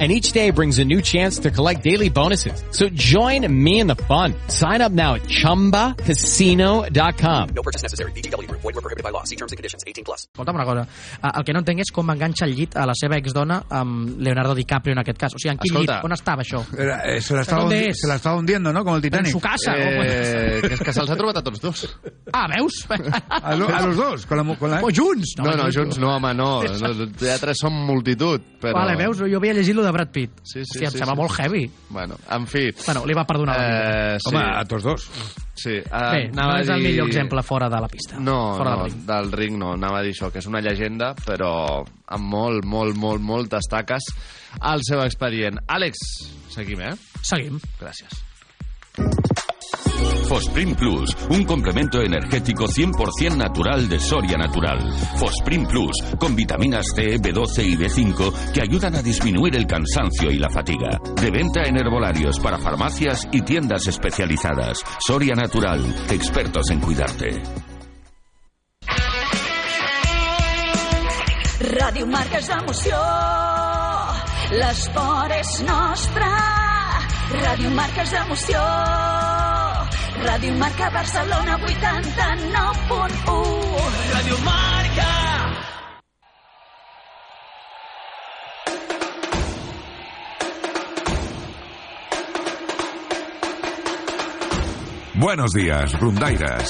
and each day brings a new chance to collect daily bonuses. So join me in the fun. Sign up now at ChumbaCasino.com. No purchase necessary. BGW. Void were prohibited by law. See terms and conditions. 18 plus. Escolta'm una cosa, eh, el que no entenc és com enganxa el llit a la seva exdona amb Leonardo DiCaprio en aquest cas. O sigui, en quin Escolta. llit? On estava això? Era- eh, se, ¿Dónde hundi- es? se hundiendo, ¿no? Como el En Titanic. su casa? Eh, que és que se'ls ha trobat a tots dos. Ah, veus? A, lo- a los dos, con la, con la... O junts? No, no, junts no, home, no. Els teatres són multitud, però... Vale, veus? Jo havia llegit lo de Brad Pitt. Sí, sí, Hòstia, sí, em sembla sí. molt heavy. Bueno, en fi... Bueno, li va perdonar la vida. Eh, sí, Home, a tots dos. sí. Uh, Bé, no és el millor exemple fora de la pista. No, fora no, del ring. del ring no, anava a dir això, que és una llegenda, però amb molt, molt, molt, moltes taques al seu expedient. Àlex, seguim, eh? Seguim. Gràcies. Fosprin Plus, un complemento energético 100% natural de Soria Natural. Fosprin Plus, con vitaminas C, B12 y B5 que ayudan a disminuir el cansancio y la fatiga. De venta en herbolarios para farmacias y tiendas especializadas. Soria Natural, expertos en cuidarte. Ràdio Marca és emoció, l'esport és nostre. Ràdio Marca és emoció, Ràdio Marca Barcelona 89.1. Ràdio Marca. Buenos días, rundairas.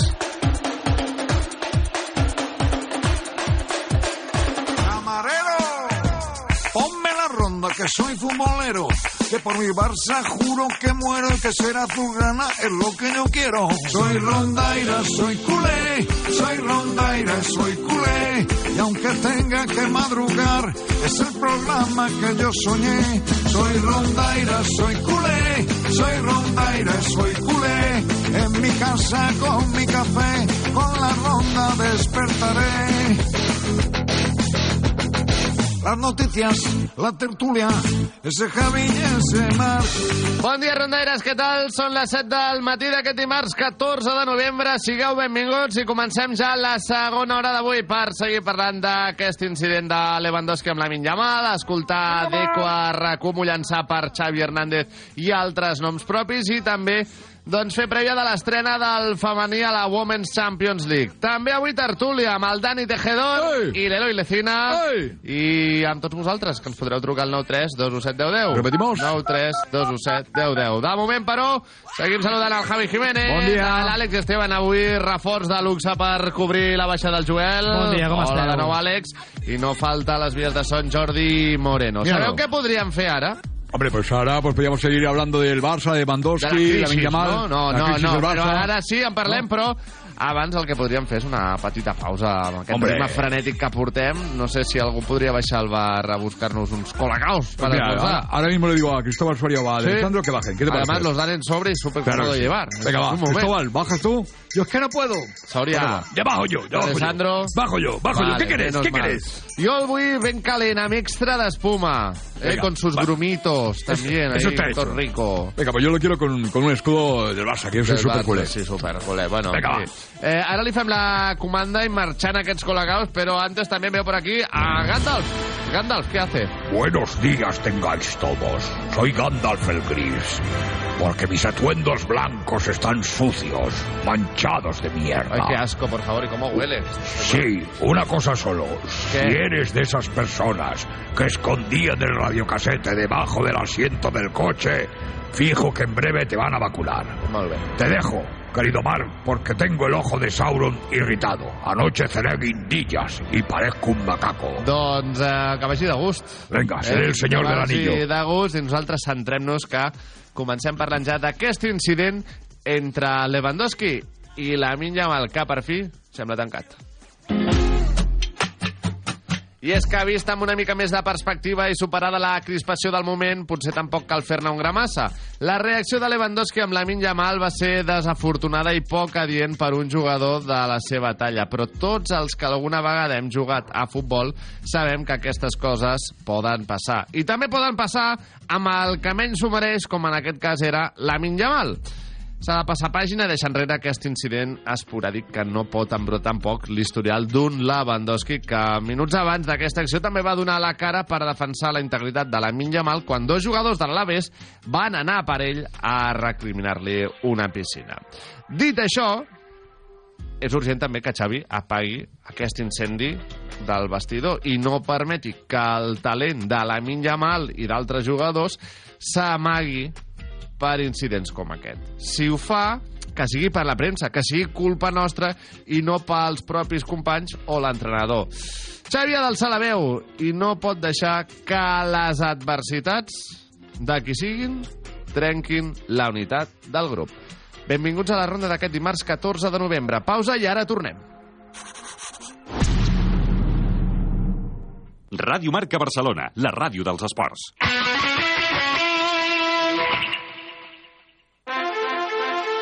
Camarero, ponme la ronda que soy futbolero, que por mi Barça juro que muero y que será tu gana es lo que yo quiero. Soy rondaira, soy culé, soy rondaira, soy culé, y aunque tenga que madrugar, es el programa que yo soñé. Soy rondaira, soy culé, soy rondaira, soy culé, en mi casa con mi café, con la ronda despertaré. Las noticias, la tertulia, ese Javi y ese Marc. Bon dia, rondaires, què tal? Són les 7 del matí d'aquest dimarts 14 de novembre. Sigueu benvinguts i comencem ja la segona hora d'avui per seguir parlant d'aquest incident de Lewandowski amb la Minyamal, escoltar Deco a RAC1 mullant-se per Xavi Hernández i altres noms propis i també doncs fer prèvia de l'estrena del femení a la Women's Champions League. També avui tertúlia amb el Dani Tejedor Ei! i l'Eloi Lecina Ei! i amb tots vosaltres, que ens podreu trucar al 93 217 10 10. Repetimos. 93 217 10 10. De moment, però, seguim saludant el Javi Jiménez, Bon dia. l'Àlex Esteban, avui reforç de luxe per cobrir la baixa del Joel. Bon dia, com Hola esteu? de nou, Àlex. I no falta a les vies de son Jordi Moreno. Míralo. Sabeu què podríem fer ara? Hombre, pues ahora pues podríamos seguir hablando del Barça, de De Lewandowski, la de crisi, Yamal, no? No, no, no, però ara sí en parlem, però abans el que podríem fer és una petita pausa amb aquest Hombre. ritme frenètic que portem. No sé si algú podria baixar al bar a buscar-nos uns colacaos Pues para mira, ahora, ahora mismo le digo a Cristóbal Soria o a Sí. Alejandro que bajen. ¿Qué te parece? Además los dan en sobre y súper Claro cómodo de llevar. Venga, va. Cristóbal, ¿bajas tú? Yo es que no puedo. Sauria. Ya bajo yo, ya bajo Alessandro. yo. Bajo yo, bajo yo. ¿Qué querés? ¿Qué querés? Yo el vull ben calent, amb extra d'espuma. Eh, con sus va. grumitos también, eso ahí, está hecho. rico. Venga, pues yo lo quiero con, con un escudo del Barça, que yo soy Barça, culé. Sí, super culé. Bueno, en fi. Eh, ara li fem la comanda i marxant aquests col·legaos, però antes també veo por aquí a Gandalf. Gandalf, ¿qué hace? Buenos días tengáis todos. Soy Gandalf el Gris. Porque mis atuendos blancos están sucios, manchados de mierda. Ay, qué asco, por favor, y cómo huele. Sí, una cosa solo. ¿Qué? Si eres de esas personas que escondían el radiocasete debajo del asiento del coche, Fijo que en breve te van a vacunar. Te dejo, querido Mark, porque tengo el ojo de Sauron irritado. Anoche cené guindillas y parezco un macaco. Doncs eh, que vagi de gust. Venga, seré el senyor que del vagi anillo. de gust i nosaltres centrem-nos que comencem parlant ja d'aquest incident entre Lewandowski i la Minya Mal, que per fi sembla tancat. I és que, vist amb una mica més de perspectiva i superada la crispació del moment, potser tampoc cal fer-ne un gra massa. La reacció de Lewandowski amb la Yamal va ser desafortunada i poc adient per un jugador de la seva talla, però tots els que alguna vegada hem jugat a futbol sabem que aquestes coses poden passar. I també poden passar amb el que menys s'ho mereix, com en aquest cas era la Yamal. S'ha de passar pàgina i deixar enrere aquest incident esporàdic que no pot embrotar tampoc l'historial d'un Lewandowski que minuts abans d'aquesta acció també va donar la cara per defensar la integritat de la Yamal quan dos jugadors de l'Alaves van anar per ell a recriminar-li una piscina. Dit això, és urgent també que Xavi apagui aquest incendi del vestidor i no permeti que el talent de la Yamal i d'altres jugadors s'amagui per incidents com aquest. Si ho fa, que sigui per la premsa, que sigui culpa nostra i no pels propis companys o l'entrenador. Xavi ha d'alçar la veu i no pot deixar que les adversitats de qui siguin trenquin la unitat del grup. Benvinguts a la ronda d'aquest dimarts 14 de novembre. Pausa i ara tornem. Ràdio Marca Barcelona, la ràdio dels esports.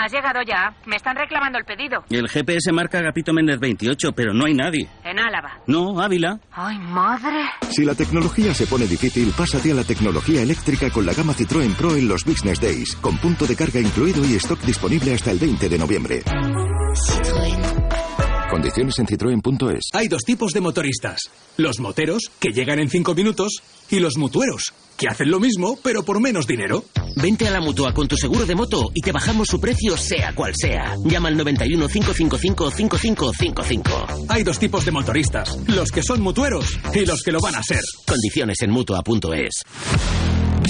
Has llegado ya. Me están reclamando el pedido. El GPS marca Agapito Méndez 28, pero no hay nadie. En Álava. No, Ávila. ¡Ay, madre! Si la tecnología se pone difícil, pásate a la tecnología eléctrica con la gama Citroën Pro en los Business Days, con punto de carga incluido y stock disponible hasta el 20 de noviembre. Condiciones en citroen.es. Hay dos tipos de motoristas. Los moteros, que llegan en cinco minutos, y los mutueros, que hacen lo mismo, pero por menos dinero. Vente a la mutua con tu seguro de moto y te bajamos su precio sea cual sea. Llama al 91 555 5555. Hay dos tipos de motoristas. Los que son mutueros y los que lo van a ser. Condiciones en mutua.es.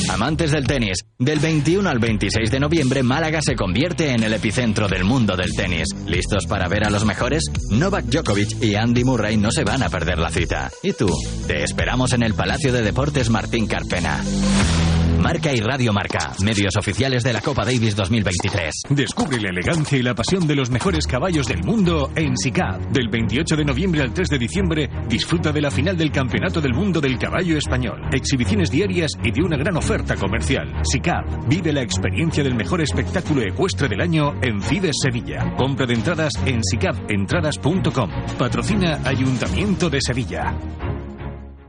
Amantes del tenis, del 21 al 26 de noviembre Málaga se convierte en el epicentro del mundo del tenis. ¿Listos para ver a los mejores? Novak Djokovic y Andy Murray no se van a perder la cita. ¿Y tú? Te esperamos en el Palacio de Deportes Martín Carpena. Marca y Radio Marca, medios oficiales de la Copa Davis 2023. Descubre la elegancia y la pasión de los mejores caballos del mundo en SICAP. Del 28 de noviembre al 3 de diciembre, disfruta de la final del Campeonato del Mundo del Caballo Español. Exhibiciones diarias y de una gran oferta comercial. SICAP. Vive la experiencia del mejor espectáculo ecuestre del año en Fides Sevilla. Compra de entradas en sicapentradas.com. Patrocina Ayuntamiento de Sevilla.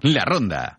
La Ronda.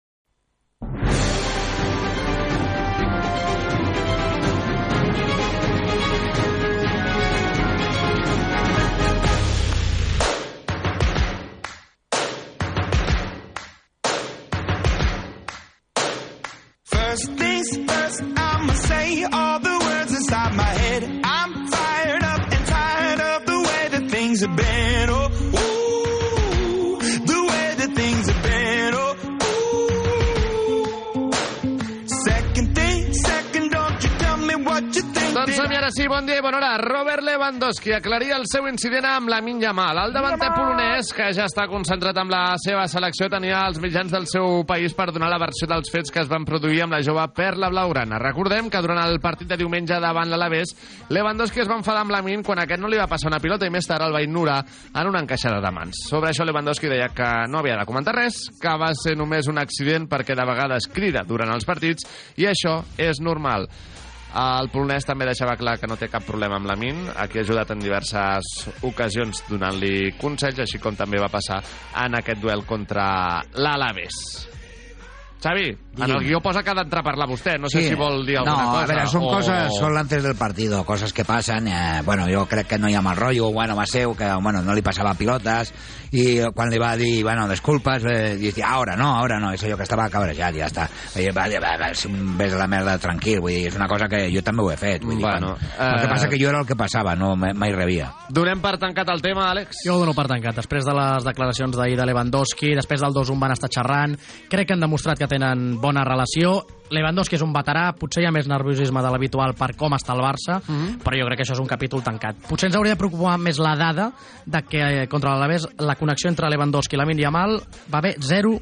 me sí, bon dia i bona hora. Robert Lewandowski aclaria el seu incident amb la Yamal. El davanter polonès, que ja està concentrat amb la seva selecció, tenia els mitjans del seu país per donar la versió dels fets que es van produir amb la jove Perla Blaugrana. Recordem que durant el partit de diumenge davant l'Alavés, Lewandowski es va enfadar amb Lamin quan aquest no li va passar una pilota i més tard el va ignorar en una encaixada de mans. Sobre això Lewandowski deia que no havia de comentar res, que va ser només un accident perquè de vegades crida durant els partits i això és normal. El polonès també deixava clar que no té cap problema amb la Min, a qui ha ajudat en diverses ocasions donant-li consells, així com també va passar en aquest duel contra l'Alaves. Xavi, en el guió posa que ha d'entrar a parlar vostè. No sé Sí. si vol dir alguna no, cosa. a veure, són o... coses, són antes del partido, coses que passen. Eh, bueno, jo crec que no hi ha mal rotllo, bueno, va ser que bueno, no li passava pilotes, i quan li va dir, bueno, disculpes, eh, dice, ahora no, ahora no, és allò que estava cabrejat, ja està. I va, va, va, ves a la merda tranquil, vull dir, és una cosa que jo també ho he fet. Vull dir, Bueno, quan, el que eh, passa que jo era el que passava, no mai mai rebia. Donem per tancat el tema, Àlex? Jo ho dono per tancat. Després de les declaracions d'ahir de Lewandowski, després del 2-1 van estar xerrant, crec que han demostrat que tenen bona relació. Lewandowski és un veterà, potser hi ha més nerviosisme de l'habitual per com està el Barça, mm -hmm. però jo crec que això és un capítol tancat. Potser ens hauria de preocupar més la dada de que eh, contra l'Alavés la connexió entre Lewandowski i la Yamal va haver zero,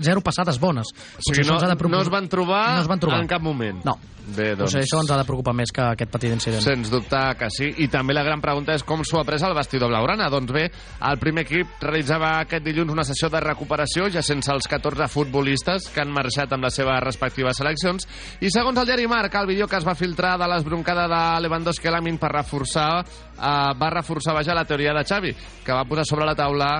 zero passades bones. O sigui, no, no es van trobar no es van trobar. en cap moment. No. Bé, Doncs... doncs... O sigui, això ens ha de preocupar més que aquest petit incident. Sens dubte que sí. I també la gran pregunta és com s'ho ha pres el vestidor blaugrana. Doncs bé, el primer equip realitzava aquest dilluns una sessió de recuperació ja sense els 14 futbolistes que han marxat amb les seves respectives seleccions. I segons el diari Marc, el vídeo que es va filtrar de l'esbroncada de Lewandowski Lamin per reforçar, eh, va reforçar vaja, la teoria de Xavi, que va posar sobre la taula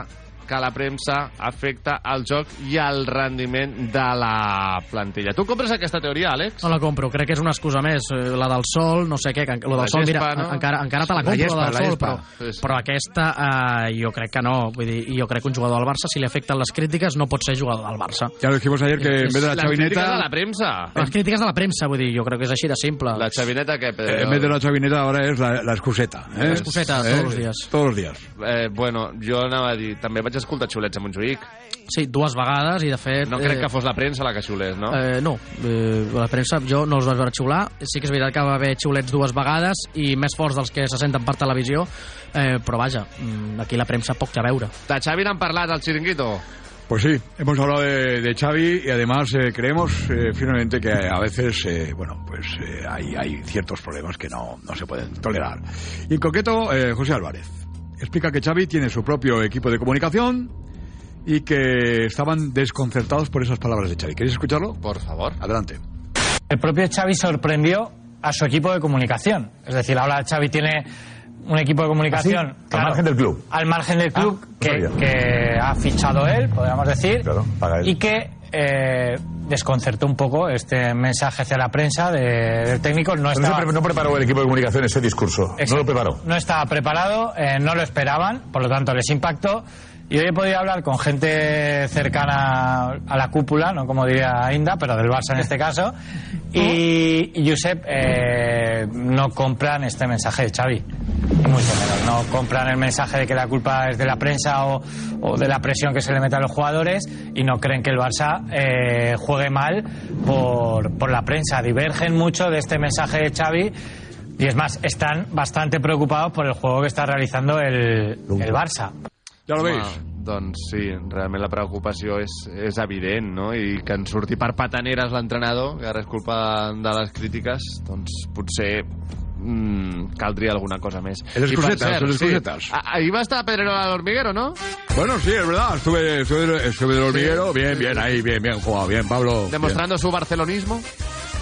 que la premsa afecta el joc i el rendiment de la plantilla. Tu compres aquesta teoria, Àlex? No la compro, crec que és una excusa més. eh, La del sol, no sé què, que, lo La del sol, gespa, mira, no? encara, encara te la La compro, gespa, la del la sol, però, Sí, sí. però aquesta eh, jo crec que no. Vull dir, jo crec que un jugador del Barça, si li afecten les crítiques, no pot ser jugador del Barça. Ya lo dijimos ayer que en vez de la Les crítiques de chavineta, la premsa. Les crítiques de la premsa, vull dir, jo crec que és així de simple. La chavineta que... eh, en vez de la chavineta ahora es la, la excuseta. ¿eh? La excuseta, todos los días. Todos los días. Eh, bueno, jo anava a dir, també vaig escoltar xiulets a Montjuïc. Sí, dues vegades i de fet... No crec que fos la premsa la que xiulés, no? Eh, no, eh, la premsa jo no els vaig veure xiular. Sí que és veritat que va haver xiulets dues vegades i més forts dels que se senten per televisió, eh, però vaja, mm, aquí la premsa poc té a veure. De Xavi n'han parlat al Chiringuito. Pues sí, hemos hablado de, de Xavi y además eh, creemos eh, firmemente que a veces, eh, bueno, pues eh, hay, hay ciertos problemas que no, no se pueden tolerar. Y en concreto, eh, José Álvarez explica que Xavi tiene su propio equipo de comunicación y que estaban desconcertados por esas palabras de Xavi. ¿Queréis escucharlo? Por favor. Adelante. El propio Xavi sorprendió a su equipo de comunicación. Es decir, ahora Xavi tiene un equipo de comunicación ¿Ah? Al margen del club. al margen del club Ah, que, sabía. que ha fichado él, podríamos decir, paga él. y que eh, desconcertó un poco este mensaje hacia la prensa de- del técnico. No No, estaba, no preparó el equipo de comunicación ese discurso. No Exacto. lo preparó. no estaba preparado, eh, no lo esperaban, por lo tanto les impactó. Y hoy he podido hablar con gente cercana a la cúpula, no como diría Inda, pero del Barça en este caso. Y, Josep, eh, no compran este mensaje de Xavi. Mucho menos. No compran el mensaje de que la culpa es de la prensa o, o de la presión que se le mete a los jugadores y no creen que el Barça eh, juegue mal por, por la prensa. Divergen mucho de este mensaje de Xavi. Y es más, están bastante preocupados por el juego que está realizando el, el Barça. Ja lo veis. Home, doncs sí, realment la preocupació és, és evident, no? I que en surti per pataneres l'entrenador, que ara és culpa de les crítiques, doncs potser mm, caldria alguna cosa més. Per excusetes, cert, les sí, excusetes. a- Ahir va estar Pedrero al hormiguero, ¿no? Bueno, sí, es verdad. Estuve, estuve, estuve del hormiguero. Bien, bien, ahí, bien, bien jugado. Bien, Pablo. bien. Demostrando su barcelonismo.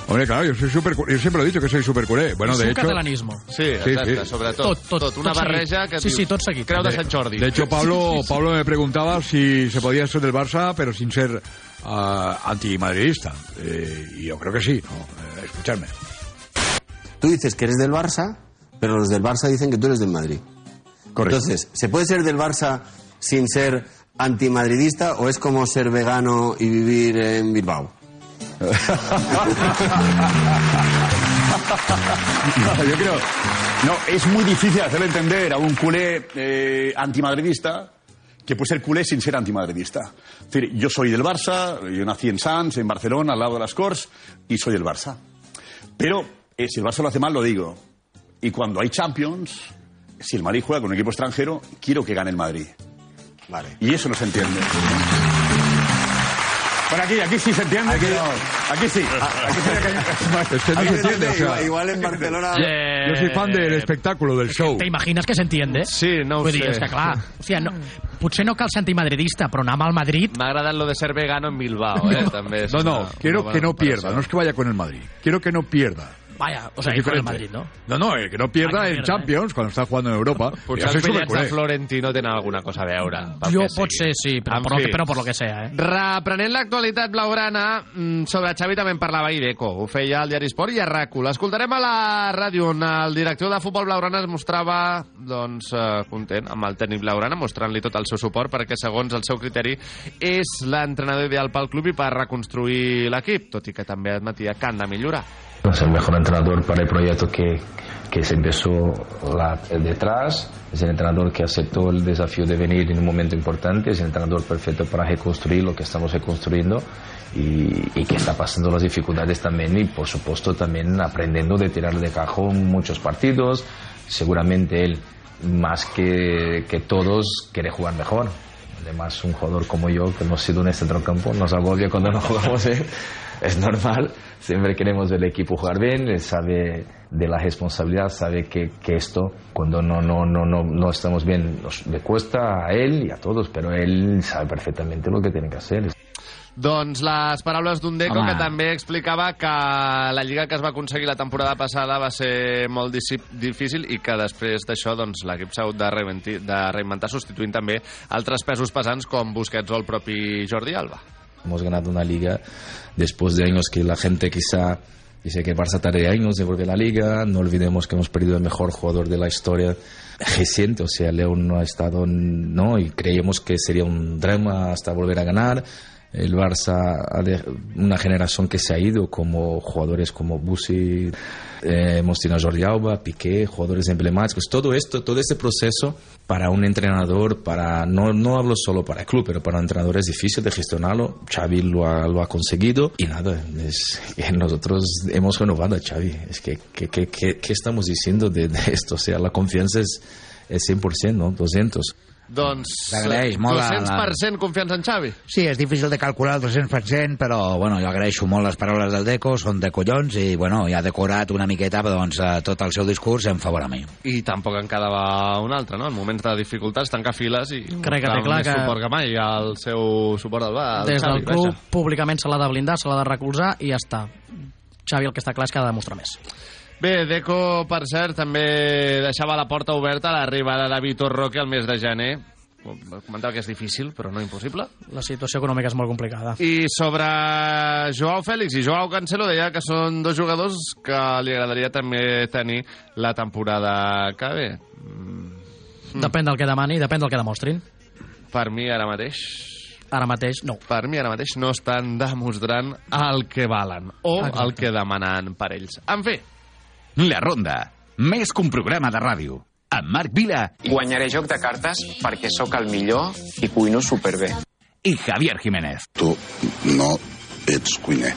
Hombre, claro, yo soy super, yo siempre lo he dicho que soy super culé. Bueno, de hecho, catalanismo. Sí, exacte, sobretot. Tot, tot, tot una tot seguit. barreja que Sí, dius, sí, tot seguit. Creu de de, Sant Jordi. de hecho, Pablo, Sí, sí, sí. Pablo me preguntaba si se podía ser del Barça, pero sin ser ah, antimadridista. Eh, y yo creo que sí. ¿no? Eh, escuchadme. Tú dices que eres del Barça, pero los del Barça dicen que tú eres del Madrid. Correcto. Entonces, ¿se puede ser del Barça sin ser antimadridista o es como ser vegano y vivir en Bilbao? No, yo creo. No, es muy difícil hacerle entender a un culé eh, antimadridista que puede ser culé sin ser antimadridista. Es decir, yo soy del Barça, yo nací en Sants, en Barcelona, al lado de las Corts, y soy del Barça. Pero eh, si el Barça lo hace mal, lo digo. Y cuando hay Champions, si el Madrid juega con un equipo extranjero, quiero que gane el Madrid. Vale. Y eso no se entiende. Por aquí, aquí sí se entiende. Aquí, aquí sí. Aquí sí Es que no se entiende, o sea, Igual, igual en Barcelona... Yo soy fan del espectáculo, del show. Te imagines que s'entiende? Sí, no ho Vull dir, sé. és que clar, o sigui, no, potser no cal ser antimadridista, però anar amb el Madrid... M'ha agradat lo de ser vegano en Bilbao, eh? També és No, no, una- quiero una que no pierda, comparació. no es que vaya con el Madrid. Quiero que no pierda. Vaya, o sea, con el. Madrid, ¿no? No, no, eh, que no pierda Ah, que en pierda, Champions cuando está jugando en Europa. Potser Ya soy els de superculé. Florentino tenen alguna cosa a veure. Jo que pot sigui. ser, sí, però, En per lo que, però per lo que sea, eh? Reprenent l'actualitat blaugrana, mm, sobre Xavi també en parlava Ireco. Ho feia al diari Esport i a RAC1. L'escoltarem a la ràdio on el director de futbol blaugrana es mostrava doncs, eh, content amb el tècnic blaugrana, mostrant-li tot el seu suport perquè, segons el seu criteri, és l'entrenador ideal pel club i per reconstruir l'equip, tot i que també admetia que han de millorar. Es el mejor entrenador para el proyecto que, que se empezó la- detrás. Es el entrenador que aceptó el desafío de venir en un momento importante. Es el entrenador perfecto para reconstruir lo que estamos reconstruyendo y, y que está pasando las dificultades también y por supuesto también aprendiendo de tirar de cajón muchos partidos. Seguramente él, más que, que todos, quiere jugar mejor. Además, un jugador como yo, que hemos sido este centrocampo, nos agobia cuando no jugamos bien. Es normal. Siempre queremos el equipo jugar bien. Él sabe de la responsabilidad, sabe que, que esto, cuando no, no, no, no, no estamos bien, nos, le cuesta a él y a todos, pero él sabe perfectamente lo que tiene que hacer. Doncs les paraules d'un Deco Home. que també explicava que la lliga que es va aconseguir la temporada passada va ser molt difícil i que després d'això doncs, l'equip s'ha hagut de, reinventar, de reinventar substituint també altres pesos pesants com Busquets o el propi Jordi Alba. Hemos ganado una liga después de años que la gente quizá dice que Barça tarde años de volver a la liga. No olvidemos que hemos perdido el mejor jugador de la historia reciente, o sea, León no ha estado, no, y creíamos que sería un drama hasta volver a ganar. El Barça, una generación que se ha ido, como jugadores como Busi, eh, hemos tenido a Jordi Alba, Piqué, jugadores emblemáticos. Todo esto, todo este proceso para un entrenador, para no, no hablo solo para el club, pero para un entrenador es difícil de gestionarlo. Xavi lo ha, conseguido y nada, es nosotros hemos renovado a Xavi. Es que, ¿qué que, que, estamos diciendo de, de esto? O sea, la confianza es, es 100%, ¿no? 200. Doncs T'agraeix molt la- 200% confiança en Xavi. Sí, és difícil de calcular el 200%, però bueno, jo agraeixo molt les paraules del Deco, són de collons, i bueno, ja ha decorat una miqueta doncs, eh, tot el seu discurs en favor a mi. I tampoc en quedava un altre, no? En moments de dificultats, tancar files i Crec que té clar més que- suport que mai al seu suport al, al Des Xavi, del club, vaja. públicament se l'ha de blindar, se l'ha de recolzar i ja està. Xavi el que està clar és que ha de demostrar més. Bé, Deco, per cert, també deixava la porta oberta a l'arribada de Vitor Roque al mes de gener. Comentava que és difícil, però no impossible. La situació econòmica és molt complicada. I sobre Joao Fèlix i Joao Cancelo deia que són dos jugadors que li agradaria també tenir la temporada que ve. Depèn del que demani, depèn del que demostrin. Per mi ara mateix... Ara mateix, no. Per mi ara mateix no estan demostrant el que valen o Exacte. el que demanen per ells. En fi, La Ronda, més que un programa de ràdio. Amb Marc Vila Guanyaré joc de cartes perquè sóc el millor i cuino superbé. i Javier Jiménez. Tu no ets cuiner.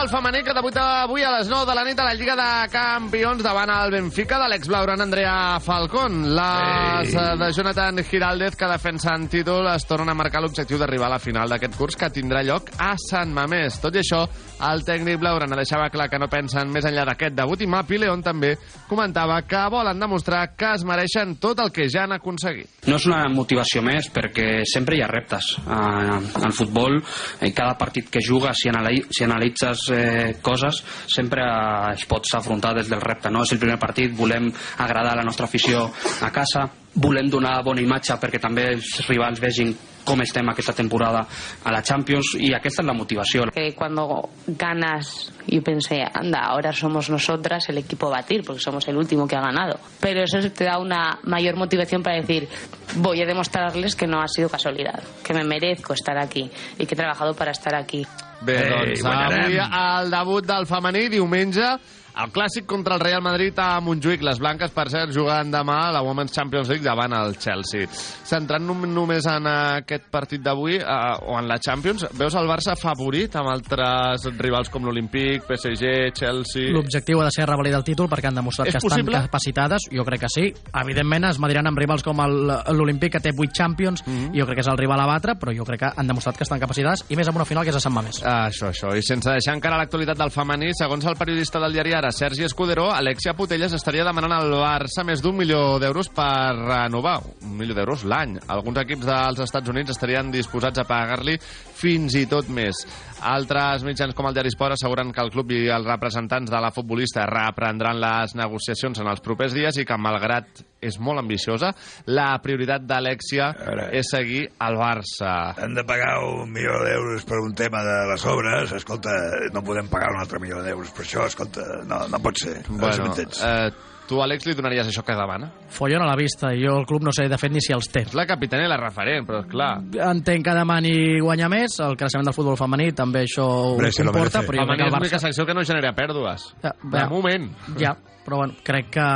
I seguim amb el femení que debuta avui a les 9 de la nit a la Lliga de Campions davant el Benfica de l'ex-blaugrana Andrea Falcón. Les eh, de Jonathan Giraldez, que defensen títol, es tornen a marcar l'objectiu d'arribar a la final d'aquest curs que tindrà lloc a Sant Mamés. Tot i això, el tècnic blaugrana deixava clar que no pensen més enllà d'aquest debut i Mapi León també comentava que volen demostrar que es mereixen tot el que ja han aconseguit. No és una motivació més perquè sempre hi ha reptes. Eh, al futbol, en cada partit que jugues, si, anali si analitzes eh, coses, sempre eh, es pots afrontar des del repte. No? És el primer partit, volem agradar a la nostra afició a casa, volem donar bona imatge perquè també els rivals vegin com estem aquesta temporada a la Champions i aquesta és la motivació. que cuando ganas, yo pensé, anda, ahora somos nosotras el equipo a batir, porque somos el último que ha ganado. Pero eso te da una mayor motivación para decir, voy a demostrarles que no ha sido casualidad, que me merezco estar aquí y que he trabajado para estar aquí. Bé, Ei, doncs avui el debut del femení, diumenge, El clàssic contra el Real Madrid a Montjuïc. Les blanques, per cert, juguen demà a la Women's Champions League davant el Chelsea. Centrant nom- només en aquest partit d'avui, eh, o en la Champions, veus el Barça favorit amb altres rivals com l'Olímpic, PSG, Chelsea... L'objectiu ha de ser revalidar el títol perquè han demostrat És que estan possible? capacitades. Jo crec que sí. Evidentment es mediran amb rivals com l'Olímpic, que té 8 Champions. Mhm. Jo crec que és el rival a batre, però jo crec que han demostrat que estan capacitades, i més amb una final que és a Sant Mamés. Ah, això, això. I sense deixar encara l'actualitat del femení, segons el periodista del diari Ara, Sergi Escudero, Alexia Putelles estaria demanant al Barça més d'un milió d'euros per renovar. Un milió d'euros l'any. Alguns equips dels Estats Units estarien disposats a pagar-li fins i tot més. Altres mitjans com el Diari Esport asseguren que el club i els representants de la futbolista reprendran les negociacions en els propers dies i que, malgrat és molt ambiciosa, la prioritat d'Alexia és seguir al Barça. Han de pagar un milió d'euros per un tema de les obres. Escolta, no podem pagar un altre milió d'euros per això. Escolta, no, no pot ser. Bueno, m'entens? eh, tu, Àlex, li donaries això que demana? Follon a la vista, i jo el club no sé de fet ni si els té. És la capitana i la referent, però clar... Entenc que demani guanyar més, el creixement del futbol femení també això ho se lo comporta, però jo Femení crec que és el l'única Barça... secció que no genera pèrdues. Ja, De moment. Ja, però bueno, crec que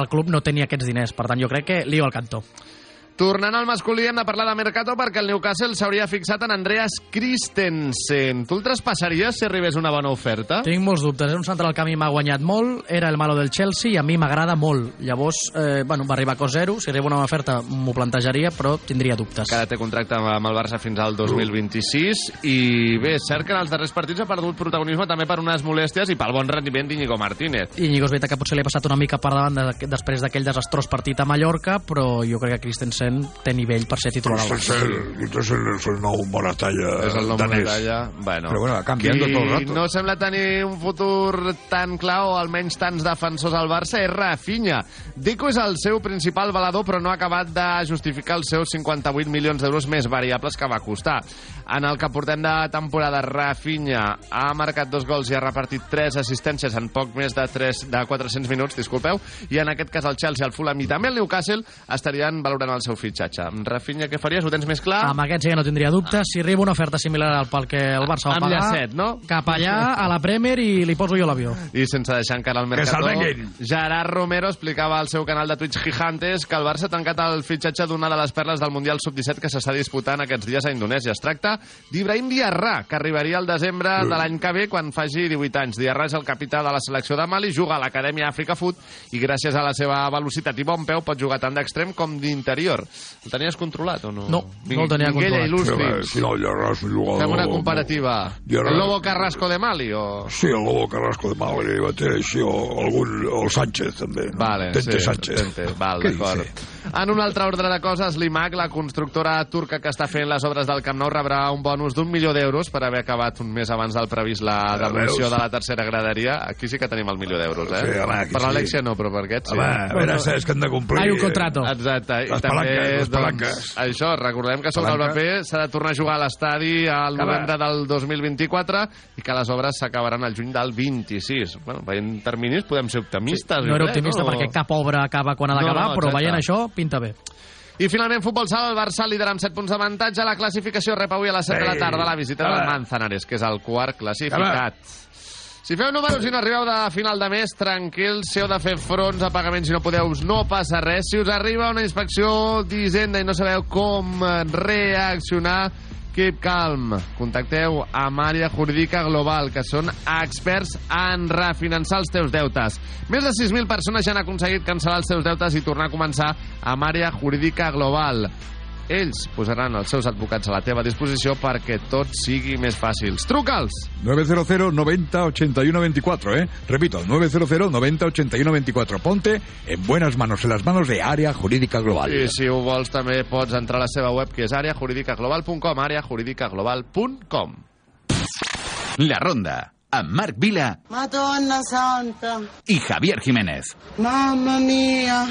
el club no tenia aquests diners, per tant jo crec que lío al cantó. Tornant al masculí hem de parlar de Mercato perquè el Newcastle s'hauria fixat en Andreas Christensen. Tu el traspassaries si arribés una bona oferta? Tinc molts dubtes. És un central que a mi m'ha guanyat molt, era el malo del Chelsea i a mi m'agrada molt. Llavors, eh, bueno, va arribar a cost zero. Si arriba una oferta m'ho plantejaria, però tindria dubtes. Que ara té contracte amb el Barça fins al 2026 i bé, és cert que en els darrers partits ha perdut protagonisme també per unes molèsties i pel bon rendiment d'Iñigo Martínez. Íñigo és veritat que potser li ha passat una mica per davant de, després d'aquell desastrós partit a Mallorca, però jo crec que Christensen té nivell per ser titular al Barça. Christensen és el nou Moratalla és el danès. Moralla. Bueno, Però bueno, qui todo el rato. no sembla tenir un futur tan clar o almenys tants defensors al Barça és Rafinha. Deco és el seu principal valedor però no ha acabat de justificar els seus 58 milions d'euros més variables que va costar. En el que portem de temporada, Rafinha ha marcat dos gols i ha repartit tres assistències en poc més de, 3, de 400 minuts, disculpeu, i en aquest cas el Chelsea, el Fulham i també el Newcastle estarien valorant el seu fitxatge. Rafinha, què faries? Ho tens més clar? Amb aquest sí que no tindria dubtes. Si arriba una oferta similar al pel que el Barça va Amb pagar, llacet, no? cap allà, a la Premier, i li poso jo l'avió. I sense deixar encara el venguin. Gerard Romero explicava al seu canal de Twitch Gigantes que el Barça ha tancat el fitxatge d'una de les perles del Mundial Sub-17 que s'està disputant aquests dies a Indonèsia. Es tracta d'Ibrahim Diarra, que arribaria al desembre de l'any que ve quan faci 18 anys. Diarra és el capità de la selecció de Mali, juga a l'Acadèmia Àfrica Foot i gràcies a la seva velocitat i bon peu pot jugar tant d'extrem com d'interior. El tenies controlat o no? No, no el tenia controlat. il·lustri'ns. Si no, un jugador... Fem una comparativa. Diarra- El Lobo Carrasco de Mali o... Sí, el Lobo Carrasco de Mali, mateix, o algun, o el Sánchez, també. no? Vale, Tente sí, Sánchez. Tente, val, d'acord. En un altre ordre de coses, l'IMAC, la constructora turca que està fent les obres del Camp Nou, rebrà un bonus d'un milió d'euros per haver acabat un mes abans del previst la demolició de la tercera graderia. Aquí sí que tenim el milió d'euros, eh? Sí, home, per sí. l'Alexia no, però per aquest sí. Home, a veure, és que han de complir... Hay un contrato. Exacte. I Les també, palanques, les doncs, palanques. això, recordem que sobre el paper s'ha de tornar a jugar a l'estadi al novembre del 2024 i que les obres s'acabaran al juny del 26. Bueno, veient terminis podem ser optimistes. No jo era optimista no? perquè cap obra acaba quan ha No, d'acabar, no, però exacte. veient això, pinta bé. I finalment, futbol sala, el Barça lidera amb 7 punts d'avantatge. La classificació rep avui a les 7 de la Ei, tarda la visita del. Manzanares, que és el quart classificat. Si feu números i no arribeu de final de mes, tranquils, si heu de fer fronts a pagaments i no podeu, no passa res. Si us arriba una inspecció d'Hisenda i no sabeu com reaccionar, keep calm. Contacteu amb Àrea Jurídica Global, que són experts en refinançar els teus deutes. Més de 6.000 persones ja han aconseguit cancel·lar els seus deutes i tornar a començar amb Àrea Jurídica Global. Ells posaran els seus advocats a la teva disposició perquè tot sigui més fàcil. Truca'ls! 900 90 81 24, ¿eh? Repito, 900 90 81 24. Ponte en buenas manos, en las manos de Área Jurídica Global. I si ho vols també pots entrar a la seva web que és àreajuridicaglobal.com àreajuridicaglobal.com La Ronda, amb Marc Vila Madonna Santa, i Javier Jiménez. mamma mia.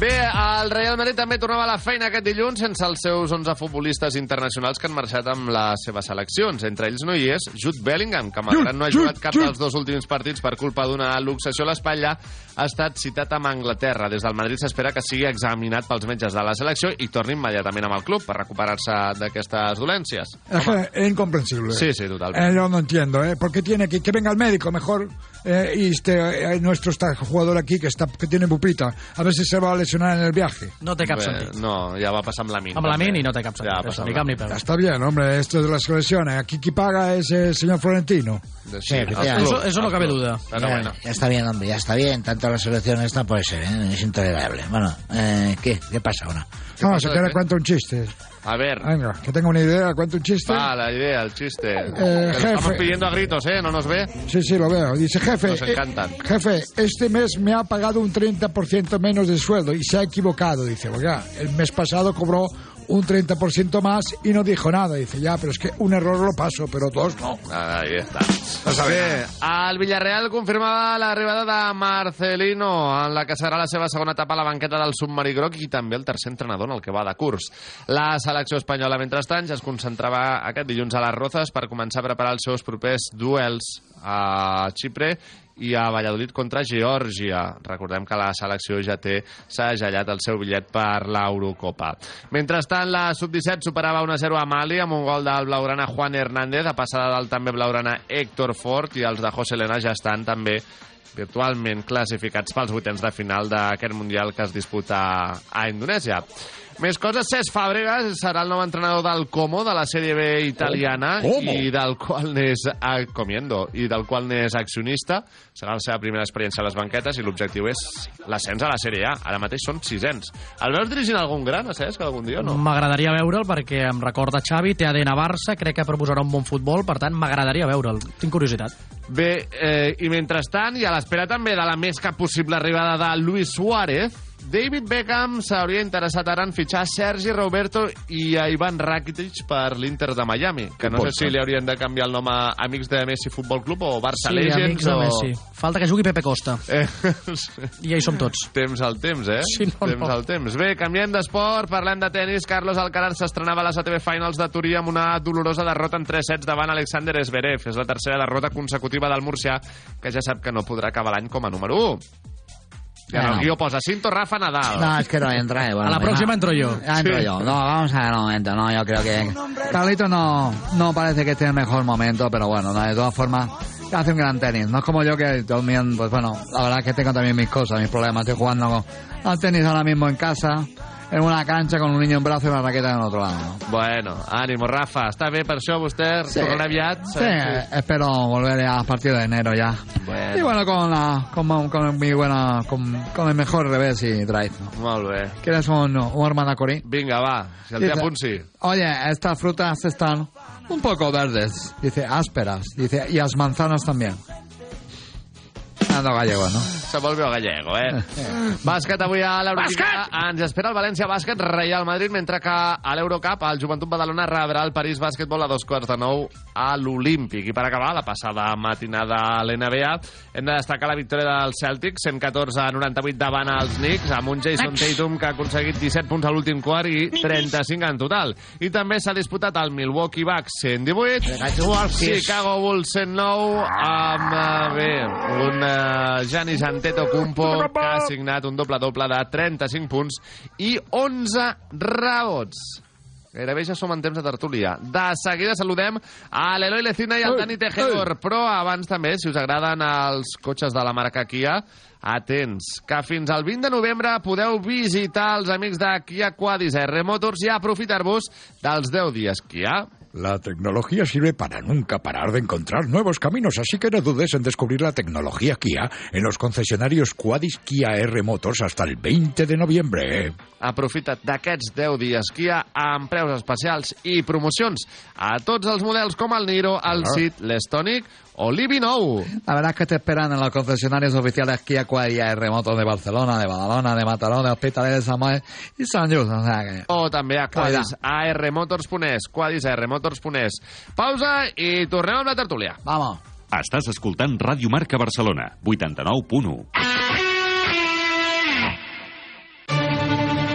Bé, el Real Madrid també tornava a la feina aquest dilluns sense els seus 11 futbolistes internacionals que han marxat amb les seves seleccions. Entre ells no hi és Jude Bellingham, que malgrat no ha jugat cap dels dos últims partits per culpa d'una luxació a l'espatlla, ha estat citat amb Anglaterra. Des del Madrid s'espera que sigui examinat pels metges de la selecció i torni immediatament amb el club per recuperar-se d'aquestes dolències. Es que es incomprensible. Sí, sí, totalmente. Eh, yo no entiendo, ¿eh? ¿Por qué tiene que, que venga el médico mejor eh, y este, eh, nuestro está, jugador aquí que está que tiene pupita? A ver si se va a lesionar en el viaje. No té cap Bé, sentit. No, ja va passar amb la Min. Amb la. Min i no té cap sentit. Ja va passar ni cap ni peus. Está bien, hombre, esto de las lesiones. Aquí quien paga es el señor Florentino. Sí, Eso, eso no cabe duda. Pero ya, bueno. ya está bien, hombre, ya está bien. Tanto la selección esta puede ser, ¿eh? es intolerable. Bueno, eh, ¿qué? ¿Qué pasa ahora? Vamos, pasa, que ahora qué? cuento un chiste. A ver, Venga, que tenga una idea, cuento un chiste. va la idea, el chiste. Eh, lo estamos jefe. pidiendo a gritos, ¿eh? ¿No nos ve? Sí, sí, lo veo. Dice, jefe, Nos eh, encantan. jefe, este mes me ha pagado un 30% menos de sueldo y se ha equivocado. Dice, oiga, el mes pasado cobró un 30% más y no dijo nada. Dice, ya, pero es que un error lo paso, pero dos no. Ahí está. Bé, el Villarreal confirmava l'arribada de Marcelino en la que serà la seva segona etapa a la banqueta del submarí groc i també el tercer entrenador en el que va de curs. La selecció espanyola, mentrestant, ja es concentrava aquest dilluns a les Rozas per començar a preparar els seus propers duels a Xipre i a Valladolid contra Geòrgia. Recordem que la selecció ja té segellat el seu bitllet per l'Eurocopa. Mentrestant, la Sub-17 superava 1-0 a Mali amb un gol del blaugrana Juan Hernández, a passada del també blaugrana Héctor Fort i els de José Elena ja estan també virtualment classificats pels vuitens de final d'aquest Mundial que es disputa a Indonèsia. Més coses, Cesc Fàbregas serà el nou entrenador del Como, de la Sèrie B italiana, ¿Cómo? i del qual n'és comiendo, i del qual n'és accionista. Serà la seva primera experiència a les banquetes i l'objectiu és l'ascens a la Sèrie A. Ara mateix són sisens. El veus dirigint algun gran, a Cesc, algun dia o no? M'agradaria veure'l perquè em recorda Xavi, té ADN Barça, crec que proposarà un bon futbol, per tant m'agradaria veure'l. Tinc curiositat. Bé, eh, i mentrestant, i a l'espera també de la més que possible arribada de Luis Suárez, David Beckham s'hauria interessat ara en fitxar Sergi Roberto i a Ivan Rakitic per l'Inter de Miami, que no sé si li haurien de canviar el nom a Amics de Messi Futbol Club o Barça Sí, Legends amics de o... Messi. Falta que jugui Pepe Costa. Eh, I ja hi som tots. Temps al temps, eh? Sí, no, temps no. al temps. Bé, canviem d'esport, parlem de tennis. Carlos Alcaraz s'estrenava a les ATP Finals de Turí amb una dolorosa derrota en 3 sets davant Alexander Zverev. És la tercera derrota consecutiva del murcià, que ja sap que no podrà acabar l'any com a número 1. No, guió posa Cinto Rafa Nadal. No, es que no entra. eh, bueno, A la venga. próxima entro yo. Ya entro Sí. yo. No, vamos a ver un momento. No, yo creo que Carlito no, no parece que esté en el mejor momento, pero bueno, no, de todas formas hace un gran tenis. No es como yo que también, pues bueno, la verdad es que tengo también mis cosas, mis problemas. Estoy jugando al tenis ahora mismo en casa, en una cancha con un niño en brazo y una raqueta en otro lado. Bueno, ànimo, Rafa. Està bé per això, vostè? Sí. Tornarà aviat? Sí, espero volver a partir de enero ya. Bueno. Y bueno, con, la, con, con mi buena, con, con el mejor revés y drive. Molt bé. ¿Quieres un, un hermana Cori? Vinga, va. Si el punt, sí. Oye, estas frutas están un poco verdes. Dice, ásperas. Dice, y las manzanas también. Ando gallego, ¿no? Se vol veu gallego, eh? Bàsquet avui a l'Eurolliga. Ens espera el València Bàsquet Real Madrid, mentre que a l'Eurocup el Joventut Badalona rebrà el París Bàsquetbol a dos quarts de nou a l'Olímpic. I per acabar, la passada matinada a l'NBA, hem de destacar la victòria del Celtic, 114 a 98 davant els Knicks, amb un Jason Tatum que ha aconseguit 17 punts a l'últim quart i 35 en total. I també s'ha disputat el Milwaukee Bucks 118, Chicago Bulls 109, amb, eh, bé, un Giannis Antetokounmpo que ha signat un doble-doble de 35 punts i 11 rebots. Gairebé ja som en temps de tertúlia. De seguida saludem a l'Eloi Lecina i al Dani Tejedor, però abans també, si us agraden els cotxes de la marca Kia, atents, que fins al 20 de novembre podeu visitar els amics de Kia Quadis R Motors i aprofitar-vos dels 10 dies Kia. La tecnología sirve para nunca parar de encontrar nuevos caminos, así que no dudes en descubrir la tecnología Kia en los concesionarios Quadis Kia R Motors hasta el 20 de noviembre. Aprofita't d'aquests 10 dies Kia amb preus especials i promocions a tots els models com el Niro, el Ah. Ceed, l'Stonic o l'Ibi9. La verdad es que te esperan en los concesionarios oficiales Kia Quadia R Motos de Barcelona, de Badalona, de Mataró, de Hospitalet de Samuel y San Just. O sea que... O també a Quadis, a rmotors.es, Quadis rmotors.es. Pausa i tornem amb la tertúlia. Vamos. Estàs escoltant Ràdio Marca Barcelona, 89.1.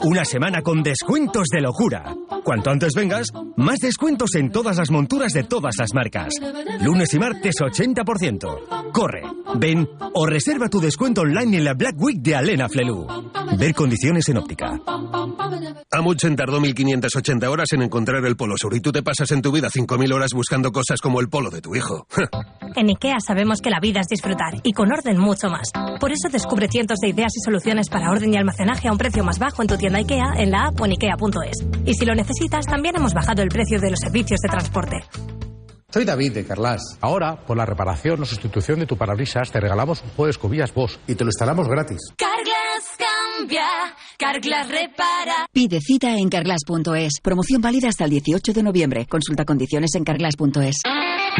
Una semana con descuentos de locura. Cuanto antes vengas, más descuentos en todas las monturas de todas las marcas. Lunes y martes 80%. Corre, ven o reserva tu descuento online en la Black Week de Alena Flelu. Ver condiciones en óptica. Amundsen tardó 1580 horas en encontrar el Polo Sur y tú te pasas en tu vida 5000 horas buscando cosas como el polo de tu hijo. En IKEA sabemos que la vida es disfrutar y con orden mucho más. Por eso descubre cientos de ideas y soluciones para orden y almacenaje a un precio más bajo en tu tienda IKEA en la app o en ikea.es. Y si lo necesitas, también hemos bajado el precio de los servicios de transporte. Soy David de Carlas. Ahora, por la reparación o sustitución de tu parabrisas, te regalamos un juego de escobillas Bosch y te lo instalamos gratis. Carglass cambia, Carglass repara. Pide cita en carglass.es. Promoción válida hasta el 18 de noviembre. Consulta condiciones en carglass.es.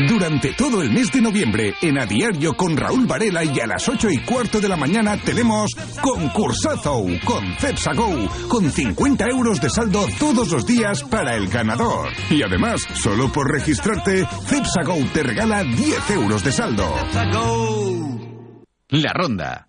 Durante todo el mes de noviembre, en A Diario con Raúl Varela y a las 8 y cuarto de la mañana tenemos Concursazo con Cepsa Go, con 50 euros de saldo todos los días para el ganador. Y además, solo por registrarte, Cepsa Go te regala 10 euros de saldo. La Ronda,